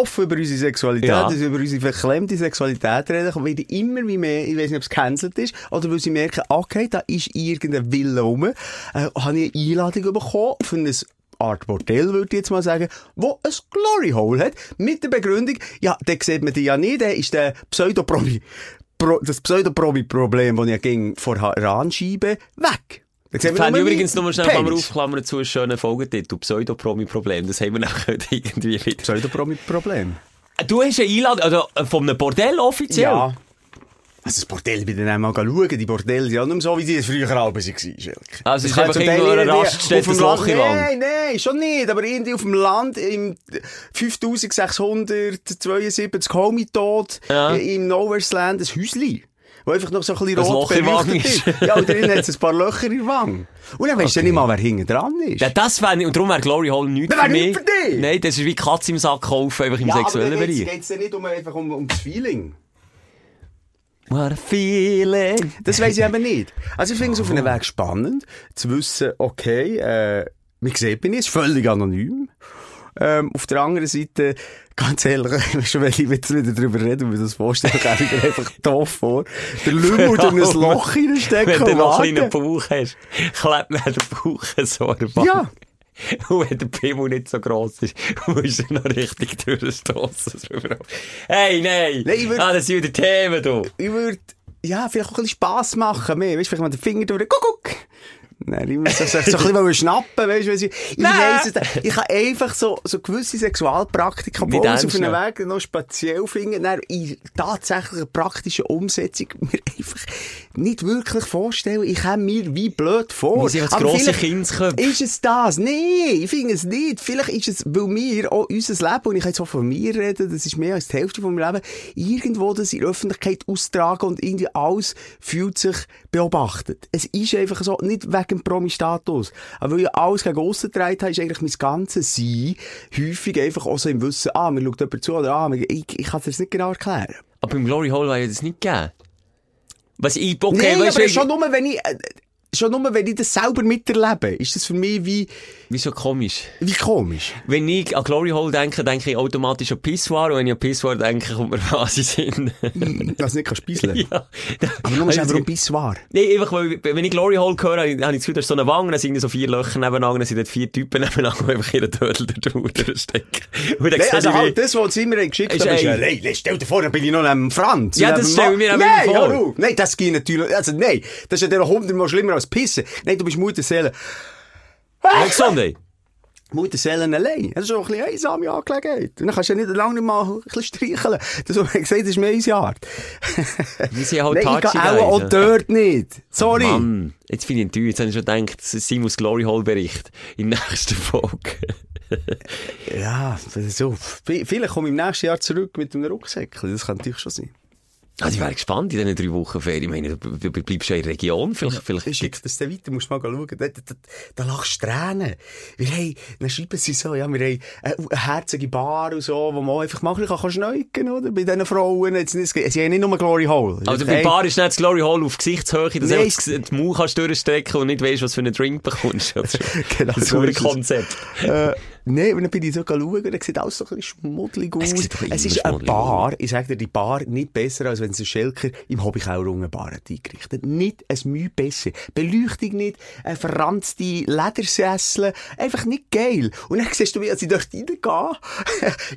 offen über unsere Sexualität, Ja. also über unsere verklemmte Sexualität reden, kommen wieder immer wie mehr, ich weiß nicht, ob es gecancelt ist, oder weil sie merken, okay, da ist irgendein Wille rum, äh, habe ich eine Einladung bekommen für ein Art Bordell, würde ich jetzt mal sagen, wo ein Glory Hole hat, mit der Begründung, ja, den sieht man die ja nicht, der ist der Pseudopromi, Pro, das Pseudopromi-Problem, das ich ja ging vor Ranschiebe, weg. Dann Fände nur übrigens nur schnell Klammer Penis. auf, Klammer zu, einen schönen Folgetitel. Pseudopromi-Problem. Das haben wir nachher irgendwie wieder. Pseudopromi-Problem. Du hast eine Einladung, also äh, von einem Bordell offiziell? Ja. Also das Bordell bei denen mal schauen, die Bordelle sind ja nicht mehr so, wie sie früher waren. Also es ist kann einfach irgendwo eine Raststätte, auf dem ein Loch im Land-. Nein, nein, schon nicht, aber irgendwie auf dem Land im 5672 Homie-Tod Ja. im Nowhere's Land ein Häusli. Wo einfach noch so ein bisschen Ein rot Loch ist. Ja, und drin hat es ein paar Löcher in der Wange. Und dann weisst du ja nicht mal, wer hinten dran ist. Ja, das nicht, und darum wäre Glory Hole nichts Das für mich. nichts für dich. Nein, das ist wie Katze im Sack kaufen, einfach im ja, sexuellen Bereich. geht es ja nicht um, einfach um, um das Feeling. What a feeling. Das weiss ich eben nicht. Also ich finde es auf einem Weg spannend, zu wissen, okay, äh, man sieht mich nicht, ist völlig anonym. Ähm, auf der anderen Seite, ganz ehrlich, schon wenn ich jetzt wieder darüber rede und mir das vorstelle, kann ich mir einfach doof vor. Der Lümmel durch ein Loch reinstecken Wenn du noch einen kleinen. Bauch hast, klebt mir der Bauch so an. Ja. Und wenn der Pimmel nicht so gross ist, musst du noch richtig durchstossen. Hey, nein! Nein, ich würd- ah, das sind wieder Themen, du. Ich würde, ja, vielleicht auch ein bisschen Spass machen mehr. Weißt du, vielleicht mal den Finger durch den Kuckuck. Nein, ich muss so, so ein bisschen schnappen, weißt du, ich, ich weiss es, ich kann einfach so, so gewisse Sexualpraktika, ich es denkst auf einem Weg noch speziell finde, dann in tatsächlicher praktischen Umsetzung mir einfach nicht wirklich vorstellen. Ich komme mir wie blöd vor. Wir sind als grosse Kindsköpfe. Ist es das? Nein, ich finde es nicht. Vielleicht ist es, weil wir auch unser Leben, und ich kann jetzt auch von mir reden, das ist mehr als die Hälfte von meinem Leben, irgendwo das in der Öffentlichkeit austragen und irgendwie alles fühlt sich beobachtet. Es ist einfach so, nicht wegen dem Promi-Status, aber weil ich alles gegen aussen getragen habe, ist eigentlich mein ganzes Sein häufig einfach auch so im Wissen, ah, mir schaut jemand zu, oder ah, ich, ich kann es nicht genau erklären. Aber beim Glory Hole wäre das nicht gegeben. Was ich, okay, Nein, weißt aber schon nur, wenn ich, äh, schon nur, wenn ich das selber miterlebe, ist das für mich wie, wieso komisch? wie komisch. Wenn ich an Glory Hole denke, denke ich automatisch an Pissoir, und wenn ich an Pissoir denke, kommt mir was in Sinn. Dass nicht spieseln ja. Aber nur Also, einfach um Pissoir. Nein, einfach, weil, wenn ich Glory Hole höre, habe ich das Gefühl, da ist so eine Wange, dann sind so vier Löcher nebeneinander, dann sind dort vier Typen nebeneinander, die einfach ihren Tödel da. Und dann Nein, also halt, das, was sie mir geschickt Ist haben, ist ey- nein, stell dir vor, dann bin ich noch neben Franz. Ja, das stell ich mir nein, vor. Nein, das geht natürlich, also nein, das ist ja der hundertmal schlimmer als Pissen. Nein, du bist Mutterseele. Ja, Gesundheit. Mutterseelen allein. Das ist auch ein bisschen einsame Angelegenheit. Und dann kannst du ja nicht lange nicht mal ein bisschen streicheln. Das, was man gesagt das ist meine Art. Wir sind halt Nein, ich touchy gehe auch, dort nicht. Sorry. Mann, jetzt bin ich enttäuscht. Jetzt habe ich schon gedacht, Simons Glory Hall Bericht in der nächsten Folge. Ja, so. Vielleicht komme ich im nächsten Jahr zurück mit einem Rucksäckchen. Das kann natürlich schon sein. Also ich wäre gespannt in diesen drei Wochen Ferien. Ich meine, du, du bleibst ja in der Region. Vielleicht, vielleicht Ich schicke das dann weiter, musst mal schauen. Da, da, da, da lachst du Tränen. Wir haben, dann schreiben sie so, ja, wir haben eine, herzige Bar und so, wo man einfach mal ein bisschen schneuken oder? Bei diesen Frauen. Jetzt sie haben nicht nur Glory Hole. Also bei Bar ist nicht das Glory Hall auf Gesichtshöhe, dass Nein, du das- die Mauer kannst durchstrecken und nicht weißt, was für einen Drink bekommst. Das ist Genau, ein super ist es. Konzept. Äh, Nein, dann bin ich so schauen, dann sieht alles so ein bisschen schmuddelig aus. Es Es ist eine Bar, ich sage dir, die Bar nicht besser, als wenn es ein Schelker im Hobbykeller unten Bar hat eingerichtet. Nicht ein Mühe besser. Beleuchtung nicht, ein verranzte Ledersessel, einfach nicht geil. Und dann siehst du, wie ich dort reingehe,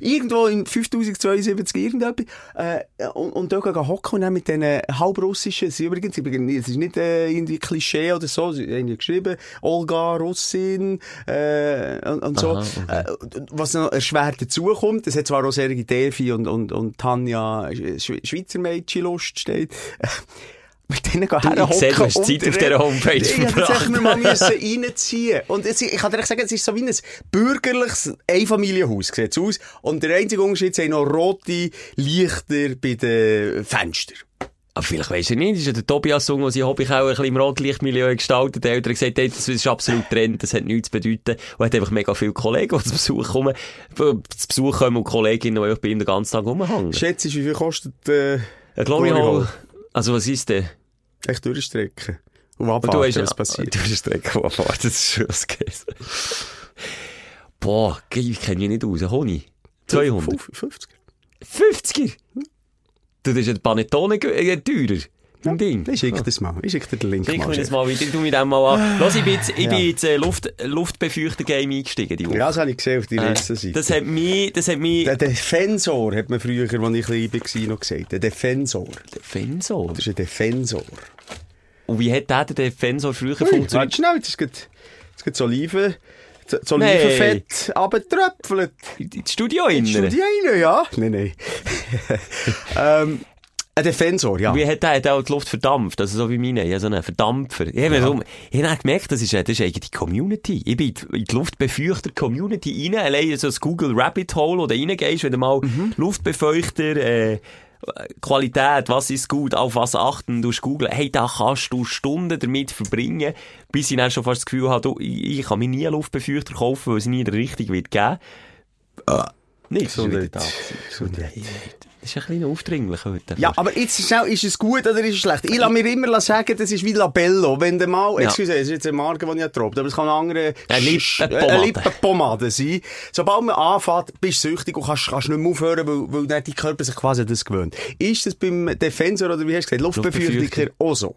irgendwo in 5072 irgendetwas, äh, und, und dort gehen hocken und dann mit diesen halbrussischen, sie übrigens, es ist nicht äh, irgendwie Klischee oder so, sie haben ja geschrieben, Olga, Russin, äh, und, und so. Aha, Äh, was noch erschwert dazukommt, es hat zwar auch Sergi Devi und, und, und Tanja Sch Schweizer Mädchenlust steht. Mit denen gehen ich sehe, du hast Zeit auf dieser Homepage Ich hätte verbracht. mir mal müssen reinziehen Und es, ich kann dir sagen, es ist so wie ein bürgerliches Einfamilienhaus, sieht's aus. Und der einzige Unterschied sind noch rote Lichter bei den Fenstern. Aber vielleicht weisst du nicht, das ist ja der Tobias Sung, der sein Hobby auch ein bisschen im Rotlichtmilieu gestaltet. Der Eltern gesagt hat, das ist absolut Trend, das hat nichts zu bedeuten. Und hat einfach mega viele Kollegen, die zu Besuch kommen, zu Besuch kommen und Kolleginnen, die bei ihm den ganzen Tag rumhängen. Schätzt wie viel kostet, äh, Ein Glory Hall. Also was ist denn? echt durchstrecken? Und Und abwarten, du hast was passiert. Du hast eine Strecke abgefahren, das ist schon das Käse. Boah, ich kenne ich nicht aus. Honig. 200. 50. 50er? Du, das ist ein Panettone äh, teurer. Ein Ding. Ich schicke das mal. Ich schicke dir den Link Schick mal. mir das mal wieder, tu mir den mal an. Los, ich bin jetzt, ich Ja. bin jetzt äh, Luft, Luftbefeuchter-Game eingestiegen, die Woche. Ja, das habe ich gesehen auf die Äh, letzten Seite. das hat mich, das hat mich, Der Defensor hat man früher, als ich klein war, noch gesagt. Der Defensor. Defensor. Das ist ein Defensor. Und wie hat der, der Defensor früher Ui, warte funktioniert? schnell, jetzt ist gerade gerade das Oliven, das Nein. Olivenfett abgetröpfelt. Ins Studio Ist innen. die eine, ja? Nein, nein. ähm, ein Defensor, ja. Wie hat der, hat auch die Luft verdampft? Also so wie meine, ja, so einen Verdampfer. Ich habe ja. ich hab gemerkt, das ist, das ist eigentlich die Community. Ich bin in die Luftbefeuchter Community rein, allein so das Google Rabbit Hole, oder reingehst, wenn du mal Mhm. Luftbefeuchter, äh, Qualität, was ist gut, auf was achten, du googeln, hey, da kannst du Stunden damit verbringen, bis ich dann schon fast das Gefühl habe, du, ich, ich kann mir nie einen Luftbefeuchter kaufen, weil es nie der richtige wird geben. Nicht, so Gesundheit. da. Gesundheit. Das ist ein bisschen aufdringlich heute. Ja, aber jetzt schnell, ist es gut oder ist es schlecht? Ich lasse mir immer sagen, das ist wie Labello. Wenn du mal, Ja. excuse, es ist jetzt eine Marke, die ich erprobt aber es kann eine andere Eine Lippenpomade. eine Lippenpomade sein. Sobald man anfängt, bist du süchtig und kannst, kannst nicht mehr aufhören, weil, weil dann dein Körper sich quasi das gewöhnt. Ist das beim Defensor oder wie hast du gesagt, Luftbefeuchter. auch so?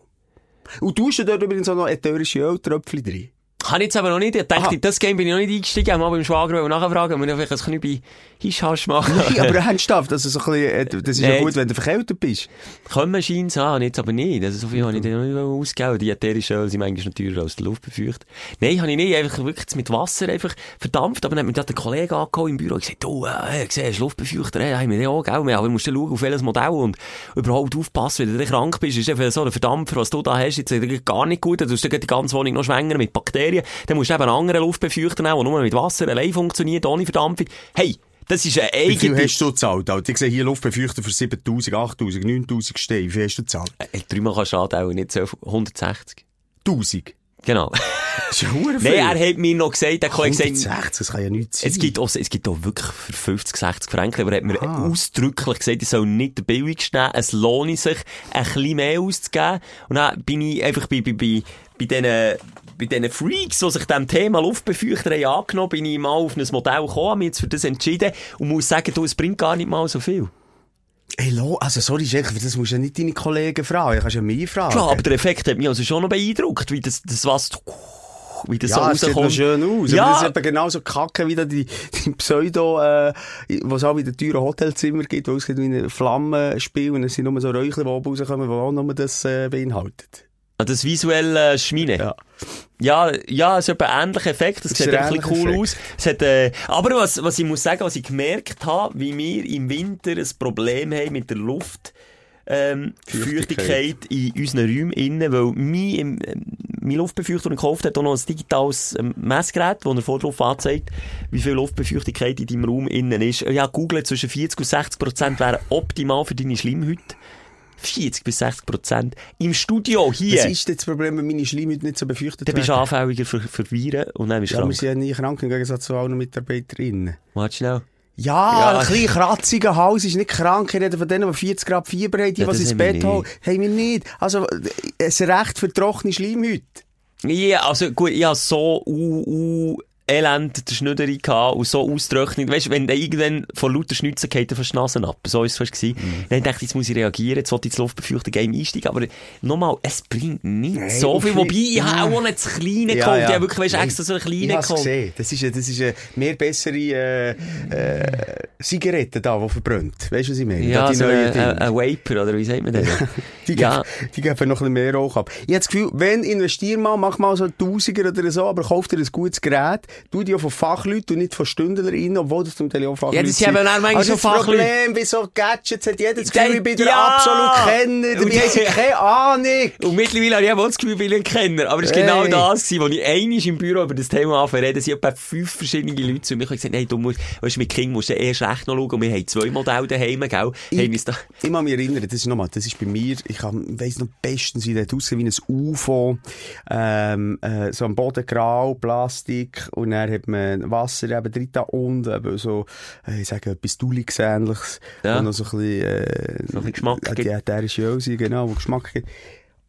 Und du hast ja dort übrigens auch noch ätherische Öltröpfchen drin. Kann ich jetzt aber noch nicht. Ich dachte, das Game bin ich noch nicht eingestiegen. Mal beim Schwager nachfragen, ob wir vielleicht ein Knübi Hischhasch machen. Nein, aber ernsthaft, also so ein bisschen, äh, das ist ja gut, wenn du verkältet bist. Können scheint an, jetzt aber nicht. Also so viel habe ich dann noch nicht ausgegeben. Die ätherischen Öle sind manchmal teurer als der Luftbefeuchter. Nein, habe ich nicht. Einfach wirklich mit Wasser einfach verdampft. Aber dann hat mir der Kollege angekommen im Büro und gesagt, du, äh, siehst Luftbefeuchter, äh, haben wir den auch, gell? Aber du musst schauen, auf welches Modell und überhaupt aufpassen, wenn du krank bist. Ist einfach so ein Verdampfer, was du da hast, jetzt gar nicht gut. Du dann die ganze Wohnung noch schwängern mit Bakterien. Dann musst du eben einen anderen Luftbefeuchter nehmen, der nur mit Wasser allein funktioniert, ohne Verdampfung. Hey, das ist eine Wie viel eigene... hast du gezahlt? Ich sehe hier Luftbefeuchter für 7000, 8000, 9000 Steine. Wie viel hast du gezahlt? Äh, dreimal kannst du anteiln, nicht so viel. 160. 1000. Genau. Das ist ja Nein, er hat mir noch gesagt, er hat gesagt, 160, das kann ja nichts sein. es gibt auch, es gibt auch wirklich für 50, 60 Franken, aber er hat mir Ah. ausdrücklich gesagt, ich soll nicht der billigste nehmen, es lohne sich, ein bisschen mehr auszugeben. Und dann bin ich einfach bei, bei, bei, bei diesen, bei diesen Freaks, die sich dem Thema Luftbefeuchter haben angenommen, bin ich mal auf ein Modell gekommen, habe mich jetzt für das entschieden und muss sagen, du, es bringt gar nicht mal so viel. Ey, lo, also sorry, Chef, das musst du ja nicht deine Kollegen fragen, du kannst ja mich fragen. Klar, aber der Effekt hat mich also schon noch beeindruckt, wie das, das was, wie das ja, so es sieht noch rauskommt. schön aus. Ja. Aber das ist eben genauso kacke wie da die, die Pseudo, äh, wo es auch wieder teure Hotelzimmer gibt, wo es wie ein Flammenspiel und es sind nur so Räuchchen, die oben rauskommen, die auch nur das äh, beinhaltet. Das visuelle Schmine. Ja. Ja, ja, es hat einen ähnlichen Effekt. Das ist sieht ein bisschen cool ähnlicher aus. Es hat, äh, aber was, was ich muss sagen, was ich gemerkt habe, wie wir im Winter ein Problem haben mit der Luft, ähm, Feuchtigkeit. In unseren Räumen innen, weil mein, ähm, mein Luftbefeuchter, gekauft hat auch noch ein digitales ähm, Messgerät, wo er vorne drauf anzeigt, wie viel Luftbefeuchtigkeit in deinem Raum innen ist. Ja, google zwischen 40 und 60 Prozent wären optimal für deine Schleimhäute. 40 bis 60 Prozent. Im Studio hier. Was ist das Problem, wenn meine Schleimhäute nicht so befürchtet Dann bist du werden? anfälliger für, für Viren und dann bist du Ja, wir krank. sind ja nie krank, im Gegensatz zu allen Mitarbeiterinnen. Warte schnell. Ja, Ja. ein kleiner kratziger Hals ist nicht krank. Ich rede von denen, die 40 Grad Fieber haben, die, Ja, was ins wir Bett holen. Haben wir nicht. Also, es Recht für trockene Schleimhäute. Ja, also gut, hatte so u, u, elend der Schnüderi gehabt und so austrocknet. Weißt wenn der irgendwann von lauter Schnitzen geht, er fast die Nase ab. So ist es fast gewesen. Mhm. Dann dachte ich, jetzt muss ich reagieren, jetzt wollte ich ins Luftbefeuchten Game einsteigen. Aber nochmal, es bringt nicht Nein, so viel. Wobei, ich ja. habe auch nicht das Kleine gekauft. Ich habe wirklich, weißt, Nein, extra so einen habe es gekauft. gesehen. Das ist, das ist eine mehr bessere äh, äh, Zigarette da, die verbrennt. Weißt du, was ich meine? Ja, Da die so ein, Dinge. ein, ein Vaper, oder wie sagt man das? Die, ja. geben, die geben noch ein bisschen mehr Rauch ab. Ich habe das Gefühl, wenn investier mal, mach mal so Tausiger oder so, aber kauf dir ein gutes Gerät, tu die auch von Fachleuten und nicht von Stündlerinnen, obwohl das zum Teil auch Fachleute Ja, das sind eben auch manchmal Aber so das Fachleute. Problem, bei so Gadgets hat jeder das Gefühl, ich bin der Ja. absolut Kenner, dabei haben sie keine Ahnung. Und mittlerweile habe ich auch das Gefühl, ich bin ein Kenner. Aber es war genau Hey. das, gewesen, ich einmal im Büro über das Thema anfangen reden. Es sind etwa fünf verschiedene Leute zu mir gesagt, hey, du musst, weißt du, mit King musst du erst recht noch schauen. Und wir haben zwei Modelle daheim, gell? Haben uns da, Ich kann mich erinnern, das ist nochmal, das ist bei mir, ich weiss noch bestens, wie das aussieht, wie ein UFO, ähm, äh, so am Boden grau, Plastik, und dann hat man Wasser eben drin da unten, eben so, äh, ich sage, etwas Dulliges ähnliches, Ja. wo noch so ein bisschen, äh, Noch ein bisschen Geschmack äh, die ätherische Öl genau, wo Geschmack gibt.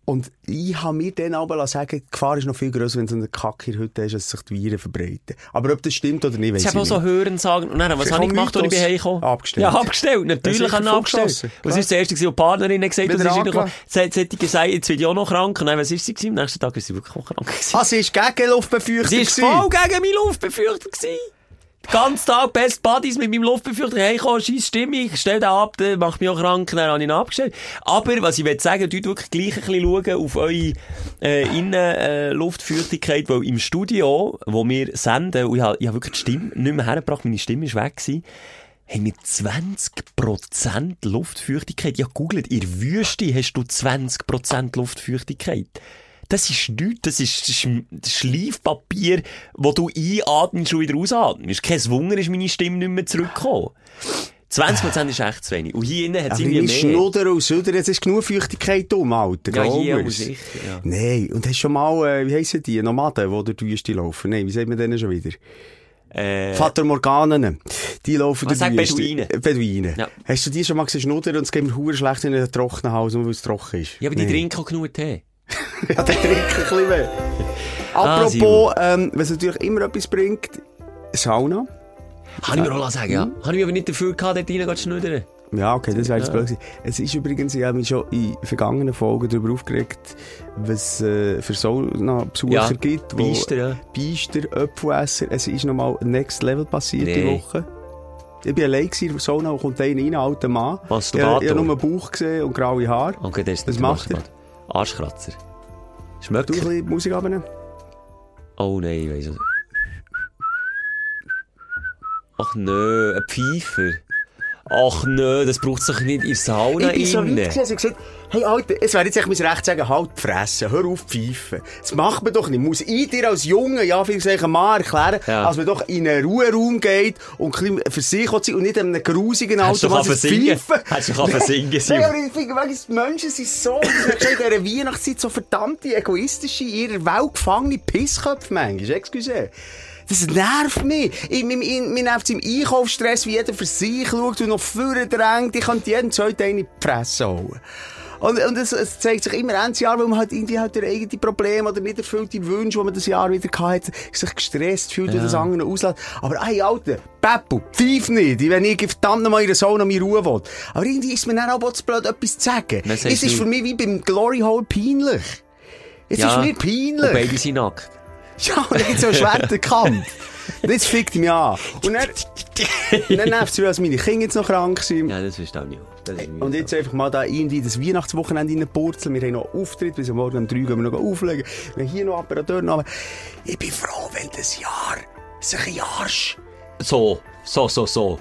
Und ich habe mir dann aber sagen, die Gefahr ist noch viel grösser, wenn so eine Kacke in der Hütte ist, dass sich die Viren verbreiten. Aber ob das stimmt oder nicht, weiss Ich ich habe auch nicht. so Hören sagen. Und dann, was habe ich gemacht, als ich bin heimgekommen? Abgestellt. Ja, abgestellt. Natürlich habe ich abgestellt. Was ist das erste, was die Partnerin gesagt hat? Wieder Das ist reingekommen. angelangt. Sie hat- gesagt, jetzt werde ich auch noch krank. Und dann, was ist sie gewesen? Am nächsten Tag ist sie wirklich auch krank gewesen. Ah, sie ist gegen Luftbefeuchtung. Sie ist voll gegen meinen Luftbefeuchter gewesen. Ganzen Tag Best Buddies mit meinem Luftbefeuchter. Hey, komm, scheiß Stimme, ich stell den ab, der macht mich auch krank, dann habe ich ihn abgestellt. Aber, was ich will sagen, dort wirklich gleich ein bisschen schauen auf eure, äh, Innen, äh, weil im Studio, wo wir senden, und ich habe, ich wirklich die Stimme nicht mehr hergebracht, meine Stimme ist weg gewesen, haben wir 20% Luftfeuchtigkeit. Ja, googelt, in der Wüste hast du 20% Luftfeuchtigkeit. Das ist nichts, das ist Sch Schleifpapier, das du einatmest und wieder ausatmest. Kein Wunder ist meine Stimme nicht mehr zurückgekommen. 20% ist echt zu wenig. Und hier innen hat es Aber irgendwie wie mehr. Schnudder und Süder, es ist genug Feuchtigkeit um, Alter. Ja, hier mir's. sicher, ja. Nein, und hast schon mal, äh, wie heissen die, Nomaden, die durch die Wüste laufen? Nein, wie sagt man denen schon wieder? Äh, Vater Morganen. Die laufen durch die Wüste. Beduinen. Äh, Beduinen. Ja. Hast du die schon mal gesehen, Schnudder, und es geht mir schlecht in einem trockenen Haus, nur weil es trocken ist? ja, aber die trinken auch genug Tee. Ja, der trinkt ein bisschen mehr. Ah, Apropos, ähm, was natürlich immer etwas bringt, Sauna. Habe ich mir auch sagen, ja. Habe ich mich aber nicht dafür gehabt, dort rein zu schnuddern. Ja, okay, das wäre jetzt Ja. blöd gewesen. Es ist übrigens, ich habe mich schon in vergangenen Folgen darüber aufgeregt, was äh, für Sauna-Besucher Ja, gibt. Biester, ja. Biester, Öpfelesser. Es ist nochmal Next Level passiert die Nee. Woche. Ich war allein in der Sauna und kommt einer rein, ein alter Mann. Was, du Ich, ich habe nur einen Bauch gesehen und graue Haare. Okay, das ist Was der macht er? Arschkratzer. Du Schmeckt ein bisschen Musik abnehmen? Oh nein, ich weiss nicht. Ach nö, ein Pfeifer. Ach nö, das braucht sich nicht in der Sauna Ich bin so weit gewesen, ich gesagt hey Alter, es wäre jetzt echt mein Recht zu sagen, halt die Fresse, hör auf pfeifen. Das macht man doch nicht. Muss ich dir als Junge, ja, viel sagen, mal erklären, Ja. als man doch in einen Ruheraum geht und ein für sich sein und nicht in einem grusigen Auto was pfeifen. Hast du doch singen, Nein, Simon? aber ich die Menschen sind so, in dieser Weihnachtszeit so verdammte, egoistische, in ihrer Welt gefangene Pissköpfe manchmal, excuse. Das nervt mich. Ich, mir, mir, nervt es im Einkaufsstress, wie jeder für sich schaut und noch vorne drängt. Ich könnte jeden zweiten eine Fresse holen. Und, und es, es zeigt sich immer ends Jahr, weil man halt irgendwie halt der eigene Probleme oder nicht erfüllte Wünsche, die man das Jahr wieder hatte, sich gestresst fühlt, ja. das andere auslässt. Aber ey, Alter, Peppo, pfeif nicht, wenn ich verdammt mal in der Sauna meine Ruhe will. Aber irgendwie ist mir dann auch zu blöd, etwas zu sagen. Es ist du? für mich wie beim Glory Hole peinlich. Es ist mir Und peinlich. beide sind nackt. Ja, und dann gibt's so einen Schwerterkampf. Jetzt fickt mich an. Und dann, dann nervt es dass meine Kinder jetzt noch krank sind. Ja, das ich auch. Das ist Und jetzt einfach mal da irgendwie das Weihnachtswochenende reinpurzeln. Wir haben noch Auftritt, bis am Morgen um drei gehen wir noch auflegen. Wir haben hier noch aber noch. Ich bin froh, wenn das Jahr sich ein Arsch. So, so, so, so.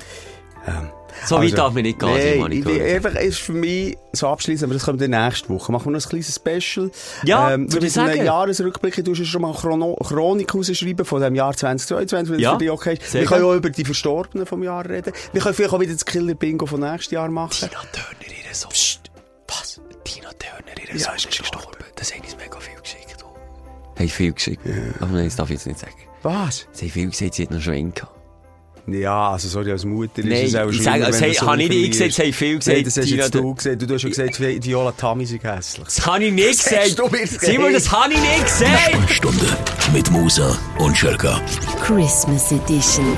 So weit Also, darf man nicht gehen, nee, Simon, ich ich einfach, ist für mich so abschließend, aber das kommt dann nächste Woche. Machen wir noch ein kleines Special. Ja, ähm, würde ich sagen. einem Jahresrückblick. Du hast schon mal Chrono Chronik rausschreiben von dem Jahr 2022, wenn Ja, das für dich okay ist. Wir können auch über die Verstorbenen vom Jahr reden. Wir können vielleicht auch wieder das Killer-Bingo von nächstes Jahr machen. Tina Turner, ihre Sohn. Was? Tina Turner, ihre Ja, Sohn ist ist gestorben. gestorben. Das haben uns mega viel geschickt. Haben viel geschickt. Aber nein, das darf ich jetzt nicht sagen. Was? Sie haben viel gesagt, sie hat noch Schwein gehabt. Ja, also sorry, als Mutter Nein, ist es auch ich es du haben- so habe nicht ich gesagt, es haben viele gesagt, Nein, das hast Tina, jetzt du- du gesagt. Du hast schon gesagt, Viola Tammy sei hässlich. Das habe ich nicht gesagt. Simon, das habe ich nicht gesagt. Stunde mit Musa und Schelka. Christmas Edition.